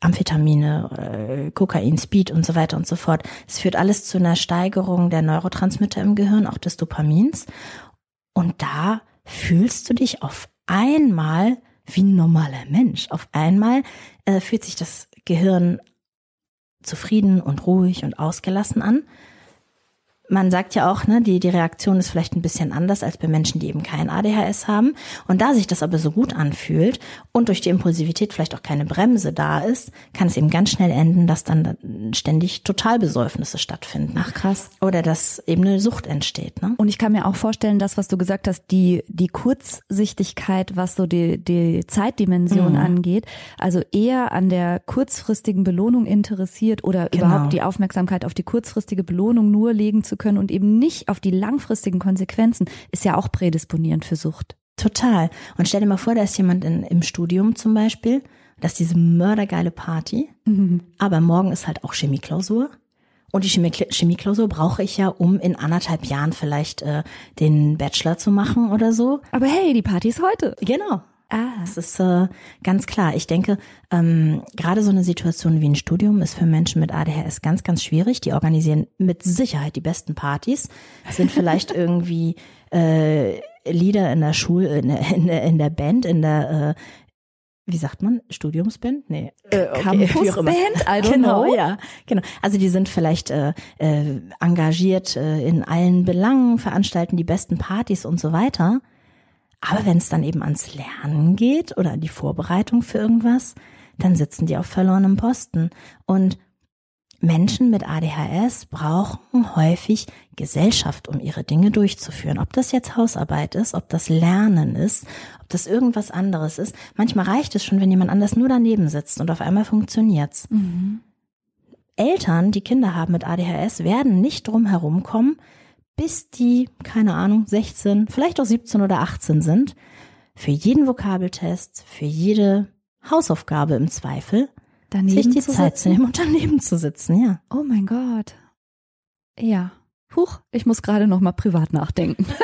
Amphetamine, äh, Kokain, Speed und so weiter und so fort. Es führt alles zu einer Steigerung der Neurotransmitter im Gehirn, auch des Dopamins. Und da fühlst du dich auf einmal wie ein normaler Mensch. Auf einmal äh, fühlt sich das Gehirn zufrieden und ruhig und ausgelassen an man sagt ja auch, ne, die, die Reaktion ist vielleicht ein bisschen anders als bei Menschen, die eben kein ADHS haben. Und da sich das aber so gut anfühlt und durch die Impulsivität vielleicht auch keine Bremse da ist, kann es eben ganz schnell enden, dass dann ständig Totalbesäufnisse stattfinden. Ach krass. Oder dass eben eine Sucht entsteht. Ne? Und ich kann mir auch vorstellen, das, was du gesagt hast, die, die Kurzsichtigkeit, was so die, die Zeitdimension mhm. angeht, also eher an der kurzfristigen Belohnung interessiert oder genau. überhaupt die Aufmerksamkeit auf die kurzfristige Belohnung nur legen zu können und eben nicht auf die langfristigen Konsequenzen, ist ja auch prädisponierend für Sucht. Total. Und stell dir mal vor, da ist jemand in, im Studium zum Beispiel, das ist diese mördergeile Party, mhm. aber morgen ist halt auch Chemieklausur. Und die Chemie Chemieklausur brauche ich ja, um in anderthalb Jahren vielleicht äh, den Bachelor zu machen oder so. Aber hey, die Party ist heute. Genau. Ah. Das ist äh, ganz klar. Ich denke, ähm, gerade so eine Situation wie ein Studium ist für Menschen mit ADHS ganz, ganz schwierig. Die organisieren mit Sicherheit die besten Partys, sind vielleicht irgendwie äh, Lieder in der Schule, in der, in der, in der Band, in der äh, wie sagt man, Studiumsband? Nee, äh, okay, Campusband? I don't genau, know. ja, genau. Also die sind vielleicht äh, äh, engagiert äh, in allen Belangen, veranstalten die besten Partys und so weiter. Aber wenn es dann eben ans Lernen geht oder an die Vorbereitung für irgendwas, dann sitzen die auf verlorenem Posten. Und Menschen mit ADHS brauchen häufig Gesellschaft, um ihre Dinge durchzuführen. Ob das jetzt Hausarbeit ist, ob das Lernen ist, ob das irgendwas anderes ist. Manchmal reicht es schon, wenn jemand anders nur daneben sitzt und auf einmal funktioniert's. Mhm. Eltern, die Kinder haben mit ADHS, werden nicht drum herumkommen, bis die, keine Ahnung, 16, vielleicht auch 17 oder 18 sind, für jeden Vokabeltest, für jede Hausaufgabe im Zweifel, daneben sich die zu Zeit zu nehmen und daneben zu sitzen, ja. Oh mein Gott. Ja. Huch, ich muss gerade noch mal privat nachdenken.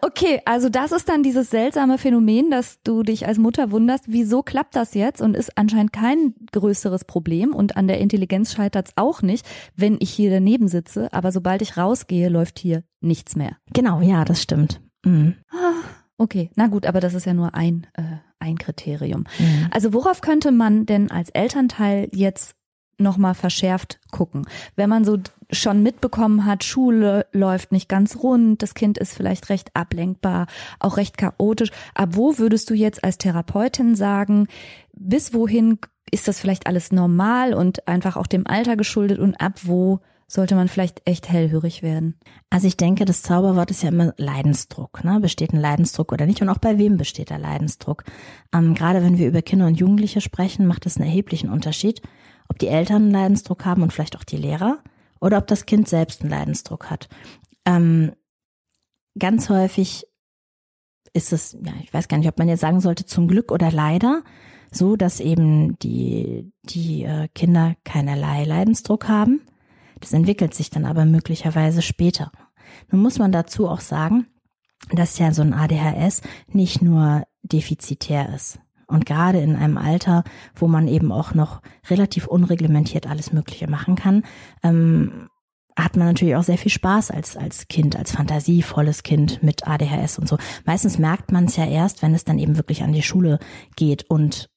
okay, also das ist dann dieses seltsame Phänomen, dass du dich als Mutter wunderst, wieso klappt das jetzt und ist anscheinend kein größeres Problem und an der Intelligenz scheitert es auch nicht, wenn ich hier daneben sitze, aber sobald ich rausgehe, läuft hier nichts mehr. Genau, ja, das stimmt. Mhm. Ah, okay, na gut, aber das ist ja nur ein, äh, ein Kriterium. Mhm. Also worauf könnte man denn als Elternteil jetzt nochmal verschärft gucken. Wenn man so schon mitbekommen hat, Schule läuft nicht ganz rund, das Kind ist vielleicht recht ablenkbar, auch recht chaotisch. Aber wo würdest du jetzt als Therapeutin sagen, bis wohin ist das vielleicht alles normal und einfach auch dem Alter geschuldet und ab wo sollte man vielleicht echt hellhörig werden? Also ich denke, das Zauberwort ist ja immer Leidensdruck. Ne? Besteht ein Leidensdruck oder nicht? Und auch bei wem besteht der Leidensdruck? Ähm, gerade wenn wir über Kinder und Jugendliche sprechen, macht das einen erheblichen Unterschied ob die Eltern einen Leidensdruck haben und vielleicht auch die Lehrer oder ob das Kind selbst einen Leidensdruck hat. Ähm, ganz häufig ist es, ja, ich weiß gar nicht, ob man jetzt sagen sollte, zum Glück oder leider, so dass eben die, die äh, Kinder keinerlei Leidensdruck haben. Das entwickelt sich dann aber möglicherweise später. Nun muss man dazu auch sagen, dass ja so ein ADHS nicht nur defizitär ist. Und gerade in einem Alter, wo man eben auch noch relativ unreglementiert alles Mögliche machen kann, ähm, hat man natürlich auch sehr viel Spaß als, als Kind, als fantasievolles Kind mit ADHS und so. Meistens merkt man es ja erst, wenn es dann eben wirklich an die Schule geht und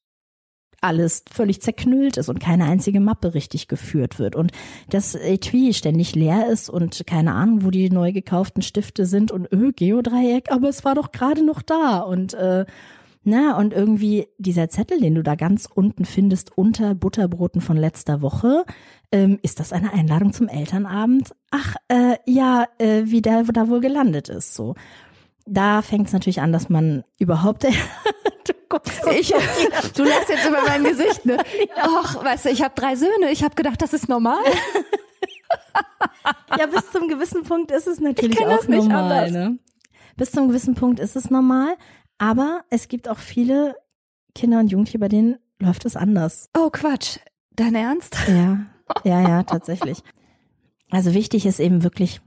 alles völlig zerknüllt ist und keine einzige Mappe richtig geführt wird und das Etui ständig leer ist und keine Ahnung, wo die neu gekauften Stifte sind und öh, Geodreieck, aber es war doch gerade noch da und äh, na, und irgendwie dieser Zettel, den du da ganz unten findest, unter Butterbroten von letzter Woche, ähm, ist das eine Einladung zum Elternabend? Ach, äh, ja, äh, wie der da wohl gelandet ist, so. Da fängt es natürlich an, dass man überhaupt. du, guckst ich, du lachst jetzt über mein Gesicht, ne? Ach, weißt du, ich habe drei Söhne. Ich habe gedacht, das ist normal. ja, bis zum gewissen Punkt ist es natürlich auch normal. Ne? Bis zum gewissen Punkt ist es normal. Aber es gibt auch viele Kinder und Jugendliche, bei denen läuft es anders. Oh Quatsch, dein Ernst? Ja, ja, ja, tatsächlich. Also wichtig ist eben wirklich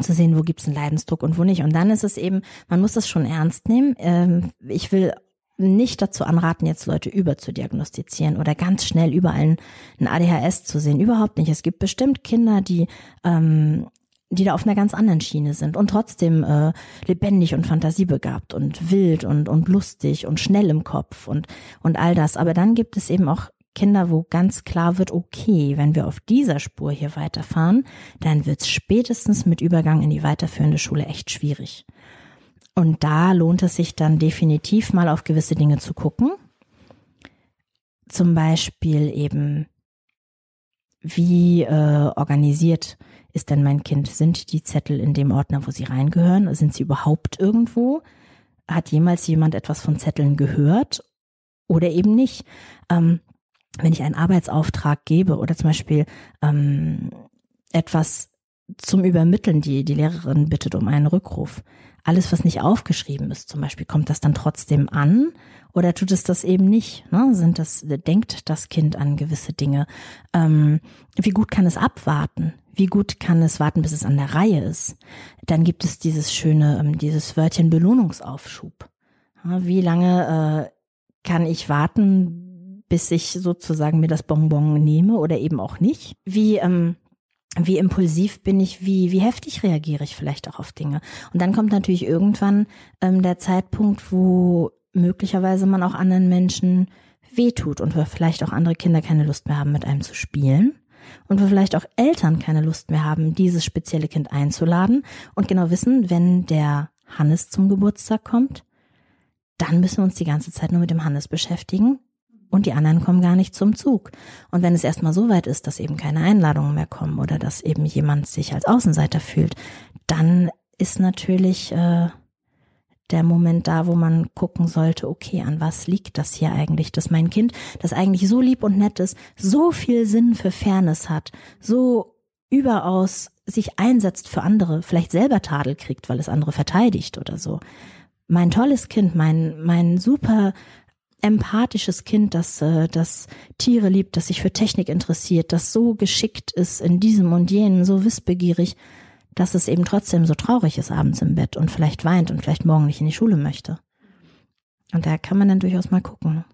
zu sehen, wo gibt's einen Leidensdruck und wo nicht. Und dann ist es eben, man muss das schon ernst nehmen. Ähm, ich will nicht dazu anraten, jetzt Leute überzudiagnostizieren oder ganz schnell überall ein ADHS zu sehen. Überhaupt nicht. Es gibt bestimmt Kinder, die ähm, die da auf einer ganz anderen Schiene sind und trotzdem äh, lebendig und fantasiebegabt und wild und, und lustig und schnell im Kopf und, und all das. Aber dann gibt es eben auch Kinder, wo ganz klar wird, okay, wenn wir auf dieser Spur hier weiterfahren, dann wird es spätestens mit Übergang in die weiterführende Schule echt schwierig. Und da lohnt es sich dann definitiv mal auf gewisse Dinge zu gucken. Zum Beispiel eben, wie äh, organisiert ist denn mein Kind? Sind die Zettel in dem Ordner, wo sie reingehören? Sind sie überhaupt irgendwo? Hat jemals jemand etwas von Zetteln gehört oder eben nicht? Ähm, wenn ich einen Arbeitsauftrag gebe oder zum Beispiel ähm, etwas zum Übermitteln, die die Lehrerin bittet um einen Rückruf. Alles, was nicht aufgeschrieben ist, zum Beispiel, kommt das dann trotzdem an oder tut es das eben nicht? Ne? Sind das, denkt das Kind an gewisse Dinge? Ähm, wie gut kann es abwarten? Wie gut kann es warten, bis es an der Reihe ist? Dann gibt es dieses schöne, ähm, dieses Wörtchen Belohnungsaufschub. Wie lange äh, kann ich warten, bis ich sozusagen mir das Bonbon nehme oder eben auch nicht? Wie ähm, wie impulsiv bin ich, wie, wie heftig reagiere ich vielleicht auch auf Dinge. Und dann kommt natürlich irgendwann ähm, der Zeitpunkt, wo möglicherweise man auch anderen Menschen wehtut und wo vielleicht auch andere Kinder keine Lust mehr haben, mit einem zu spielen. Und wo vielleicht auch Eltern keine Lust mehr haben, dieses spezielle Kind einzuladen und genau wissen, wenn der Hannes zum Geburtstag kommt, dann müssen wir uns die ganze Zeit nur mit dem Hannes beschäftigen und die anderen kommen gar nicht zum Zug. Und wenn es erstmal so weit ist, dass eben keine Einladungen mehr kommen oder dass eben jemand sich als Außenseiter fühlt, dann ist natürlich äh, der Moment da, wo man gucken sollte, okay, an was liegt das hier eigentlich, dass mein Kind, das eigentlich so lieb und nett ist, so viel Sinn für Fairness hat, so überaus sich einsetzt für andere, vielleicht selber Tadel kriegt, weil es andere verteidigt oder so. Mein tolles Kind, mein, mein super empathisches Kind, das, äh, das Tiere liebt, das sich für Technik interessiert, das so geschickt ist in diesem und jenen, so wissbegierig, dass es eben trotzdem so traurig ist abends im Bett und vielleicht weint und vielleicht morgen nicht in die Schule möchte. Und da kann man dann durchaus mal gucken.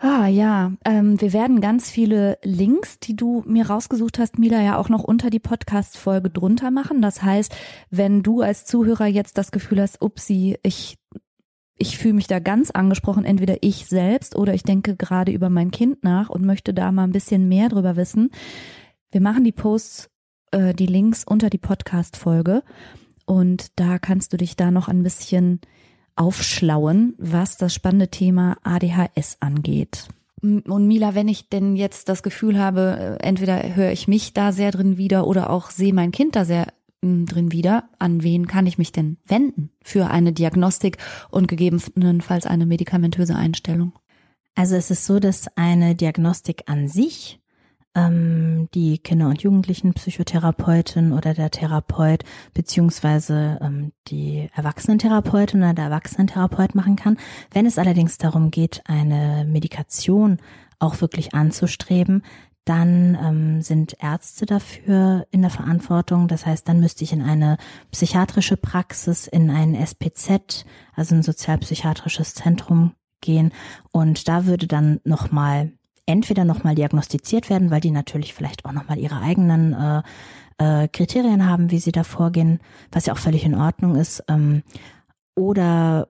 Ah ja, ähm, wir werden ganz viele Links, die du mir rausgesucht hast, Mila, ja auch noch unter die Podcast-Folge drunter machen. Das heißt, wenn du als Zuhörer jetzt das Gefühl hast, upsi, ich ich fühle mich da ganz angesprochen, entweder ich selbst oder ich denke gerade über mein Kind nach und möchte da mal ein bisschen mehr drüber wissen. Wir machen die Posts, äh, die Links unter die Podcast-Folge und da kannst du dich da noch ein bisschen aufschlauen, was das spannende Thema ADHS angeht. Und Mila, wenn ich denn jetzt das Gefühl habe, äh, entweder höre ich mich da sehr drin wieder oder auch sehe mein Kind da sehr drin wieder, an wen kann ich mich denn wenden für eine Diagnostik und gegebenenfalls eine medikamentöse Einstellung? Also es ist so, dass eine Diagnostik an sich ähm, die Kinder- und Jugendlichen-Psychotherapeutin oder der Therapeut beziehungsweise ähm, die Erwachsenentherapeutin oder der Erwachsenentherapeut machen kann. Wenn es allerdings darum geht, eine Medikation auch wirklich anzustreben, dann ähm, sind Ärzte dafür in der Verantwortung. Das heißt, dann müsste ich in eine psychiatrische Praxis, in ein SPZ, also ein sozialpsychiatrisches Zentrum gehen. Und da würde dann nochmal entweder nochmal diagnostiziert werden, weil die natürlich vielleicht auch nochmal ihre eigenen äh, äh, Kriterien haben, wie sie da vorgehen, was ja auch völlig in Ordnung ist. Ähm, oder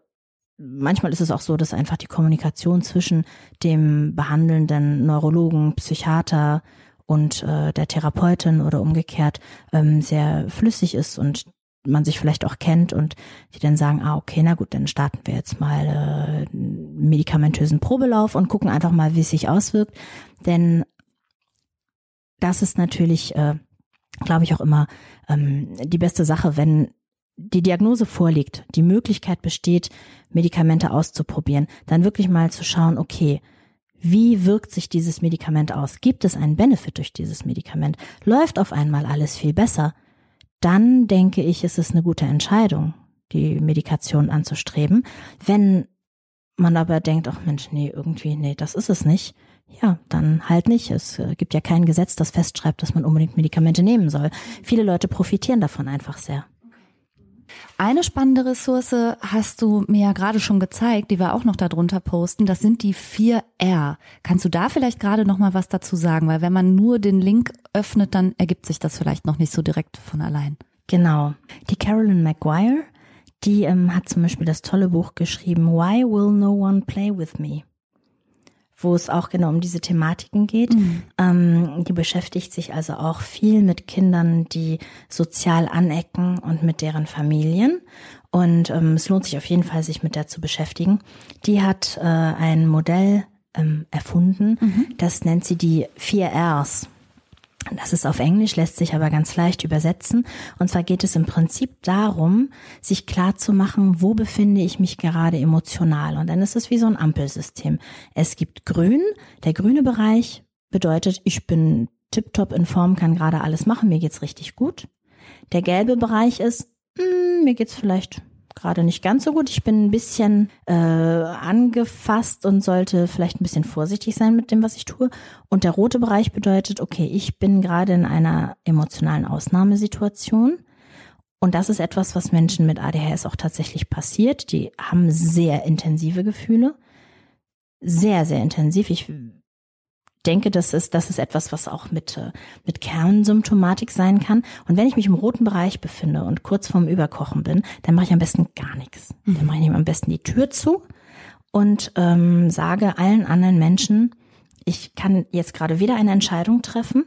manchmal ist es auch so, dass einfach die Kommunikation zwischen dem behandelnden Neurologen, Psychiater und äh, der Therapeutin oder umgekehrt ähm, sehr flüssig ist und man sich vielleicht auch kennt und die dann sagen, ah, okay, na gut, dann starten wir jetzt mal äh, medikamentösen Probelauf und gucken einfach mal, wie es sich auswirkt. Denn das ist natürlich, äh, glaube ich, auch immer ähm, die beste Sache, wenn die Diagnose vorliegt, die Möglichkeit besteht, Medikamente auszuprobieren, dann wirklich mal zu schauen, okay, wie wirkt sich dieses Medikament aus? Gibt es einen Benefit durch dieses Medikament? Läuft auf einmal alles viel besser? Dann denke ich, ist es eine gute Entscheidung, die Medikation anzustreben. Wenn man aber denkt, ach Mensch, nee, irgendwie, nee, das ist es nicht, ja, dann halt nicht. Es äh, gibt ja kein Gesetz, das festschreibt, dass man unbedingt Medikamente nehmen soll. Viele Leute profitieren davon einfach sehr. Eine spannende Ressource hast du mir ja gerade schon gezeigt, die wir auch noch darunter posten. Das sind die vier R. Kannst du da vielleicht gerade noch mal was dazu sagen? Weil wenn man nur den Link öffnet, dann ergibt sich das vielleicht noch nicht so direkt von allein. Genau. Die Carolyn Maguire, die ähm, hat zum Beispiel das tolle Buch geschrieben, Why Will No One Play With Me? Wo es auch genau um diese Thematiken geht. Mhm. Ähm, die beschäftigt sich also auch viel mit Kindern, die sozial anecken und mit deren Familien. Und ähm, es lohnt sich auf jeden Fall, sich mit der zu beschäftigen. Die hat äh, ein Modell ähm, erfunden, mhm. das nennt sie die vier Rs. Das ist auf Englisch, lässt sich aber ganz leicht übersetzen. Und zwar geht es im Prinzip darum, sich klar zu machen, wo befinde ich mich gerade emotional. Und dann ist es wie so ein Ampelsystem. Es gibt grün. Der grüne Bereich bedeutet, ich bin tiptop in Form, kann gerade alles machen, mir geht's richtig gut. Der gelbe Bereich ist, mh, hm, mir geht's vielleicht gerade nicht ganz so gut. Ich bin ein bisschen äh, angefasst und sollte vielleicht ein bisschen vorsichtig sein mit dem, was ich tue. Und der rote Bereich bedeutet, okay, ich bin gerade in einer emotionalen Ausnahmesituation. Und das ist etwas, was Menschen mit ADHS auch tatsächlich passiert. Die haben sehr intensive Gefühle. Sehr, sehr intensiv. Ich denke, das ist, das ist etwas, was auch mit, äh, mit Kernsymptomatik sein kann. Und wenn ich mich im roten Bereich befinde und kurz vorm Überkochen bin, dann mache ich am besten gar nichts. Mhm. Dann mache ich am besten die Tür zu und ähm, sage allen anderen Menschen, ich kann jetzt gerade weder eine Entscheidung treffen,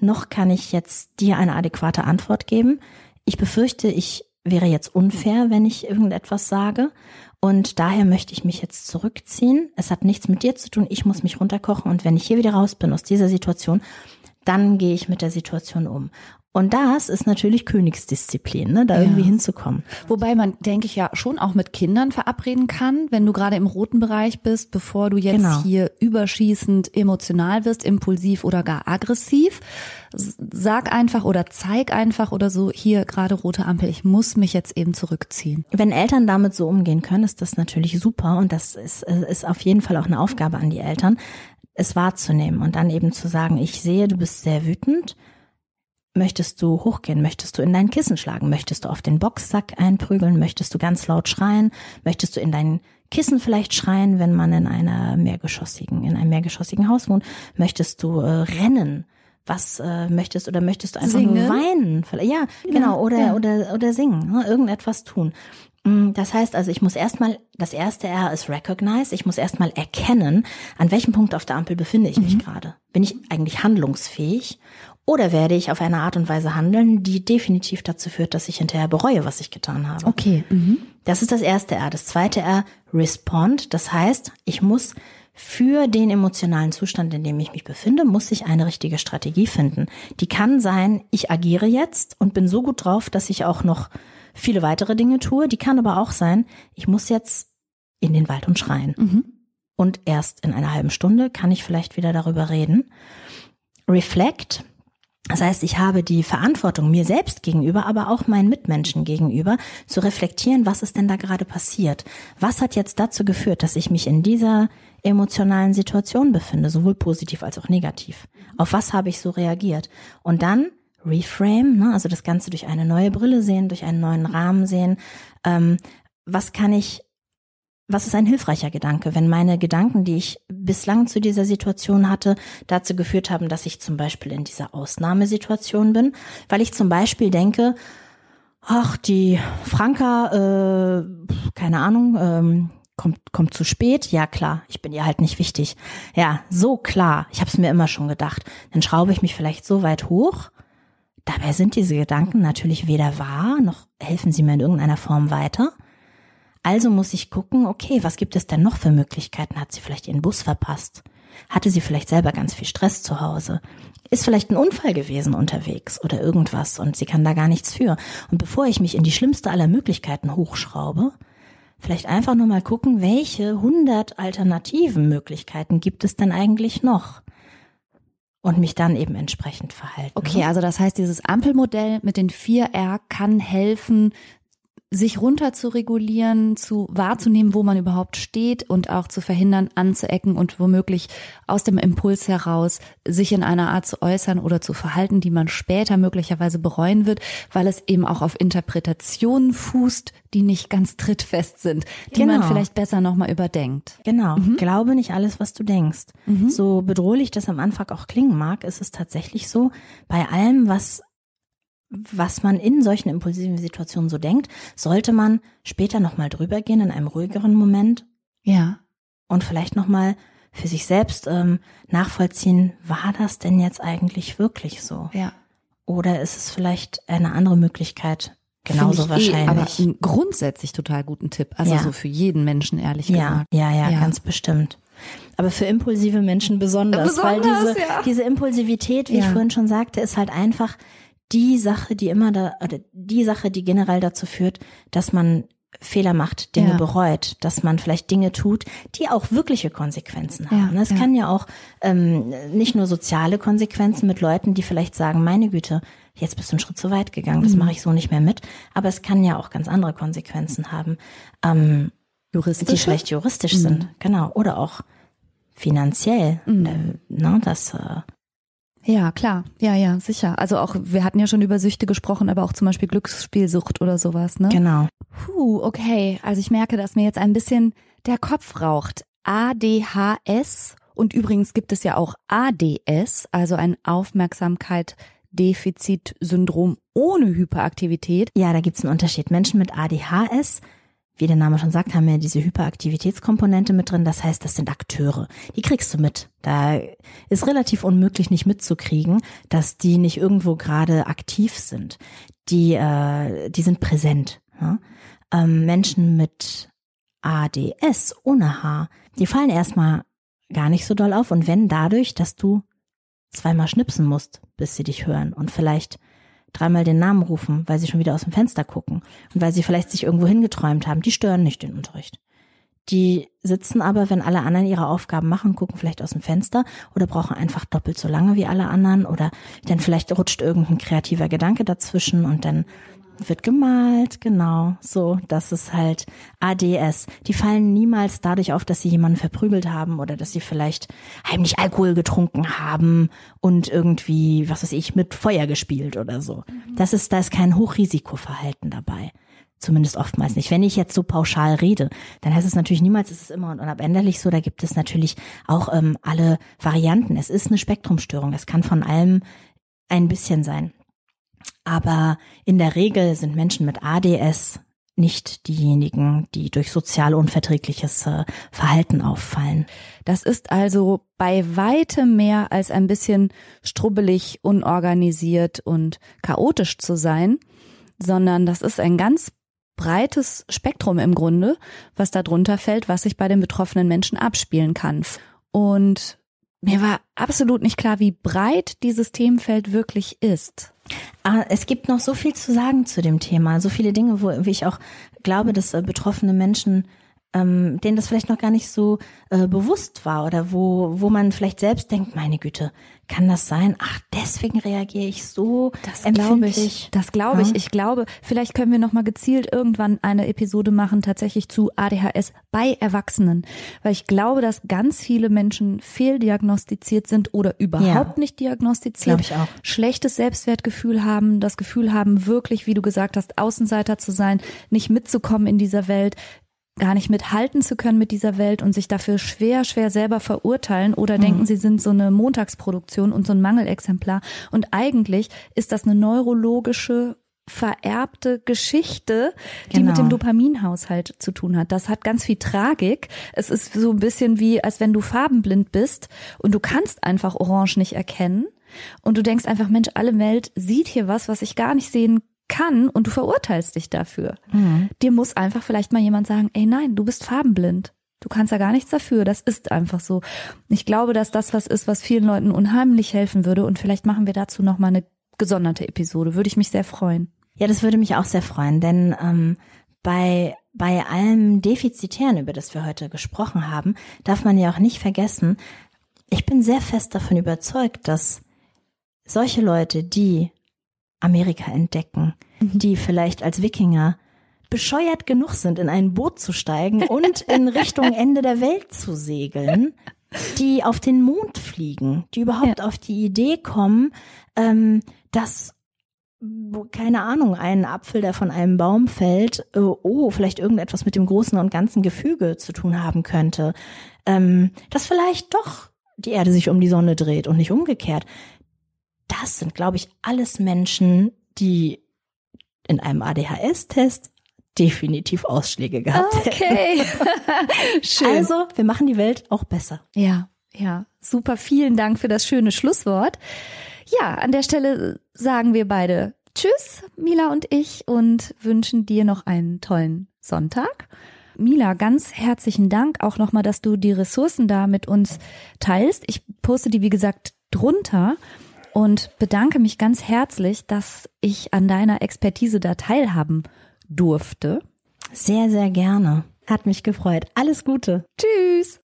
noch kann ich jetzt dir eine adäquate Antwort geben. Ich befürchte, ich wäre jetzt unfair, wenn ich irgendetwas sage. Und daher möchte ich mich jetzt zurückziehen. Es hat nichts mit dir zu tun. Ich muss mich runterkochen. Und wenn ich hier wieder raus bin aus dieser Situation, dann gehe ich mit der Situation um. Und das ist natürlich Königsdisziplin, ne, da ja. irgendwie hinzukommen. Wobei man, denke ich, ja schon auch mit Kindern verabreden kann, wenn du gerade im roten Bereich bist, bevor du jetzt genau. hier überschießend emotional wirst, impulsiv oder gar aggressiv. Sag einfach oder zeig einfach oder so, hier gerade rote Ampel, ich muss mich jetzt eben zurückziehen. Wenn Eltern damit so umgehen können, ist das natürlich super und das ist, ist auf jeden Fall auch eine Aufgabe an die Eltern, es wahrzunehmen und dann eben zu sagen, ich sehe, du bist sehr wütend Möchtest du hochgehen? Möchtest du in dein Kissen schlagen? Möchtest du auf den Boxsack einprügeln? Möchtest du ganz laut schreien? Möchtest du in dein Kissen vielleicht schreien, wenn man in einer mehrgeschossigen, in einem mehrgeschossigen Haus wohnt? Möchtest du äh, rennen? Was äh, möchtest oder möchtest du einfach singen? nur weinen? Ja, genau, oder ja. oder oder singen, ne? irgendetwas tun. Mm, das heißt also, ich muss erstmal, das erste R ist recognize, ich muss erstmal erkennen, an welchem Punkt auf der Ampel befinde ich mich mhm. gerade. Bin ich eigentlich handlungsfähig oder werde ich auf eine Art und Weise handeln, die definitiv dazu führt, dass ich hinterher bereue, was ich getan habe. Okay. Mhm. Das ist das erste R. Das zweite R, respond. Das heißt, ich muss für den emotionalen Zustand, in dem ich mich befinde, muss ich eine richtige Strategie finden. Die kann sein, ich agiere jetzt und bin so gut drauf, dass ich auch noch viele weitere Dinge tue. Die kann aber auch sein, ich muss jetzt in den Wald und schreien. Mhm. Und erst in einer halben Stunde kann ich vielleicht wieder darüber reden. Reflect das heißt, ich habe die Verantwortung mir selbst gegenüber, aber auch meinen Mitmenschen gegenüber, zu reflektieren, was ist denn da gerade passiert? Was hat jetzt dazu geführt, dass ich mich in dieser emotionalen Situation befinde, sowohl positiv als auch negativ? Auf was habe ich so reagiert? Und dann reframe, ne, also das Ganze durch eine neue Brille sehen, durch einen neuen Rahmen sehen. Ähm, was kann ich was ist ein hilfreicher Gedanke, wenn meine Gedanken, die ich bislang zu dieser Situation hatte, dazu geführt haben, dass ich zum Beispiel in dieser Ausnahmesituation bin, weil ich zum Beispiel denke, ach, die Franka, äh, keine Ahnung, ähm, kommt, kommt zu spät. Ja, klar, ich bin ihr halt nicht wichtig. Ja, so klar, ich habe es mir immer schon gedacht. Dann schraube ich mich vielleicht so weit hoch. Dabei sind diese Gedanken natürlich weder wahr, noch helfen sie mir in irgendeiner Form weiter. Also muss ich gucken, okay, was gibt es denn noch für Möglichkeiten? Hat sie vielleicht ihren Bus verpasst? Hatte sie vielleicht selber ganz viel Stress zu Hause? Ist vielleicht ein Unfall gewesen unterwegs oder irgendwas und sie kann da gar nichts für. Und bevor ich mich in die schlimmste aller Möglichkeiten hochschraube, vielleicht einfach nur mal gucken, welche hundert alternativen Möglichkeiten gibt es denn eigentlich noch? Und mich dann eben entsprechend verhalten. Okay, ne? also das heißt, dieses Ampelmodell mit den vier R kann helfen, sich runter zu regulieren, zu wahrzunehmen, wo man überhaupt steht und auch zu verhindern, anzuecken und womöglich aus dem Impuls heraus sich in einer Art zu äußern oder zu verhalten, die man später möglicherweise bereuen wird, weil es eben auch auf Interpretationen fußt, die nicht ganz trittfest sind, die genau. man vielleicht besser nochmal überdenkt. Genau. Mhm. Glaube nicht alles, was du denkst. Mhm. So bedrohlich das am Anfang auch klingen mag, ist es tatsächlich so, bei allem, was was man in solchen impulsiven Situationen so denkt, sollte man später nochmal drüber gehen in einem ruhigeren Moment. Ja. Und vielleicht nochmal für sich selbst ähm, nachvollziehen, war das denn jetzt eigentlich wirklich so? Ja. Oder ist es vielleicht eine andere Möglichkeit? Genauso wahrscheinlich. Eh, aber einen grundsätzlich total guten Tipp. Also ja. so für jeden Menschen, ehrlich ja, gesagt. Ja, ja, ja, ganz bestimmt. Aber für impulsive Menschen besonders, besonders weil diese, ja. diese Impulsivität, wie ich vorhin schon sagte, ist halt einfach die Sache, die immer da, oder die Sache, die generell dazu führt, dass man Fehler macht, Dinge ja. bereut, dass man vielleicht Dinge tut, die auch wirkliche Konsequenzen haben. Es ja. kann ja auch ähm, nicht nur soziale Konsequenzen mit Leuten, die vielleicht sagen, meine Güte, jetzt bist du einen Schritt zu weit gegangen, das mhm. mache ich so nicht mehr mit. Aber es kann ja auch ganz andere Konsequenzen haben, ähm, die vielleicht juristisch mhm. sind, genau, oder auch finanziell. Mhm. Äh, ne, das äh, ja, klar. Ja, ja, sicher. Also auch, wir hatten ja schon über Süchte gesprochen, aber auch zum Beispiel Glücksspielsucht oder sowas, ne? Genau. Puh, okay. Also ich merke, dass mir jetzt ein bisschen der Kopf raucht. ADHS und übrigens gibt es ja auch ADS, also ein Aufmerksamkeit-Defizit-Syndrom ohne Hyperaktivität. Ja, da gibt's einen Unterschied. Menschen mit ADHS wie der Name schon sagt, haben wir diese Hyperaktivitätskomponente mit drin. Das heißt, das sind Akteure. Die kriegst du mit. Da ist relativ unmöglich, nicht mitzukriegen, dass die nicht irgendwo gerade aktiv sind. Die, äh, die sind präsent. Ja? Ähm, Menschen mit ADS ohne H, die fallen erstmal gar nicht so doll auf. Und wenn dadurch, dass du zweimal schnipsen musst, bis sie dich hören und vielleicht dreimal den Namen rufen, weil sie schon wieder aus dem Fenster gucken und weil sie vielleicht sich irgendwo hingeträumt haben, die stören nicht den Unterricht. Die sitzen aber, wenn alle anderen ihre Aufgaben machen, gucken vielleicht aus dem Fenster oder brauchen einfach doppelt so lange wie alle anderen oder dann vielleicht rutscht irgendein kreativer Gedanke dazwischen und dann wird gemalt, genau. So, das ist halt ADS. Die fallen niemals dadurch auf, dass sie jemanden verprügelt haben oder dass sie vielleicht heimlich Alkohol getrunken haben und irgendwie, was weiß ich, mit Feuer gespielt oder so. Mhm. Das ist, da ist kein Hochrisikoverhalten dabei. Zumindest oftmals nicht. Wenn ich jetzt so pauschal rede, dann heißt es natürlich niemals, es ist immer und unabänderlich so. Da gibt es natürlich auch ähm, alle Varianten. Es ist eine Spektrumstörung. Es kann von allem ein bisschen sein. Aber in der Regel sind Menschen mit ADS nicht diejenigen, die durch sozial unverträgliches äh, Verhalten auffallen. Das ist also bei weitem mehr als ein bisschen strubbelig, unorganisiert und chaotisch zu sein, sondern das ist ein ganz breites Spektrum im Grunde, was da drunter fällt, was sich bei den betroffenen Menschen abspielen kann. Und mir war absolut nicht klar, wie breit dieses Themenfeld wirklich ist. Ah, es gibt noch so viel zu sagen zu dem Thema, so viele Dinge, wo ich auch glaube, dass äh, betroffene Menschen ähm, denen das vielleicht noch gar nicht so äh, bewusst war oder wo, wo man vielleicht selbst denkt, meine Güte, kann das sein? Ach, deswegen reagiere ich so das glaube ich. Das glaube ja. ich. Ich glaube, vielleicht können wir noch mal gezielt irgendwann eine Episode machen tatsächlich zu ADHS bei Erwachsenen, weil ich glaube, dass ganz viele Menschen fehldiagnostiziert sind oder überhaupt ja. nicht diagnostiziert, ich auch. schlechtes Selbstwertgefühl haben, das Gefühl haben, wirklich, wie du gesagt hast, Außenseiter zu sein, nicht mitzukommen in dieser Welt, gar nicht mithalten zu können mit dieser Welt und sich dafür schwer, schwer selber verurteilen oder mhm. denken, sie sind so eine Montagsproduktion und so ein Mangelexemplar. Und eigentlich ist das eine neurologische vererbte Geschichte, die genau. mit dem genau. Dopaminhaushalt zu tun hat. Das hat ganz viel Tragik. Es ist so ein bisschen wie, als wenn du farbenblind bist und du kannst einfach Orange nicht erkennen. Und du denkst einfach, Mensch, alle Welt sieht hier was, was ich gar nicht sehen kann und du verurteilst dich dafür. Mhm. Dir muss einfach vielleicht mal jemand sagen, ey nein, du bist farbenblind. Du kannst ja gar nichts dafür. Das ist einfach so. Ich glaube, dass das was ist, was vielen Leuten unheimlich helfen würde. Und vielleicht machen wir dazu noch mal eine gesonderte Episode. Würde ich mich sehr freuen. Ja, das würde mich auch sehr freuen, denn ähm, bei bei allem Defizitären, über das wir heute gesprochen haben, darf man ja auch nicht vergessen, ich bin sehr fest davon überzeugt, dass solche Leute, die Amerika entdecken, mhm. die vielleicht als Wikinger bescheuert genug sind, in ein Boot zu steigen und in Richtung Ende der Welt zu segeln, die auf den Mond fliegen, die überhaupt ja. auf die Idee kommen, ähm, dass keine Ahnung, ein Apfel, der von einem Baum fällt, äh, oh, vielleicht irgendetwas mit dem großen und ganzen Gefüge zu tun haben könnte, ähm, dass vielleicht doch die Erde sich um die Sonne dreht und nicht umgekehrt das sind, glaube ich, alles Menschen, die in einem ADHS-Test definitiv Ausschläge gehabt okay. Schön. Also, wir machen die Welt auch besser. Ja, ja, super. Vielen Dank für das schöne Schlusswort. Ja, an der Stelle sagen wir beide Tschüss, Mila und ich, und wünschen dir noch einen tollen Sonntag. Mila, ganz herzlichen Dank auch nochmal, dass du die Ressourcen da mit uns teilst. Ich poste die, wie gesagt, drunter und bedanke mich ganz herzlich, dass ich an deiner Expertise da teilhaben durfte. Sehr, sehr gerne. Hat mich gefreut. Alles Gute. Tschüss.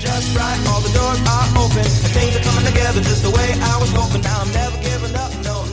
just right. All the doors are open, and things are coming together just the way I was hoping. Now I'm never giving up, no.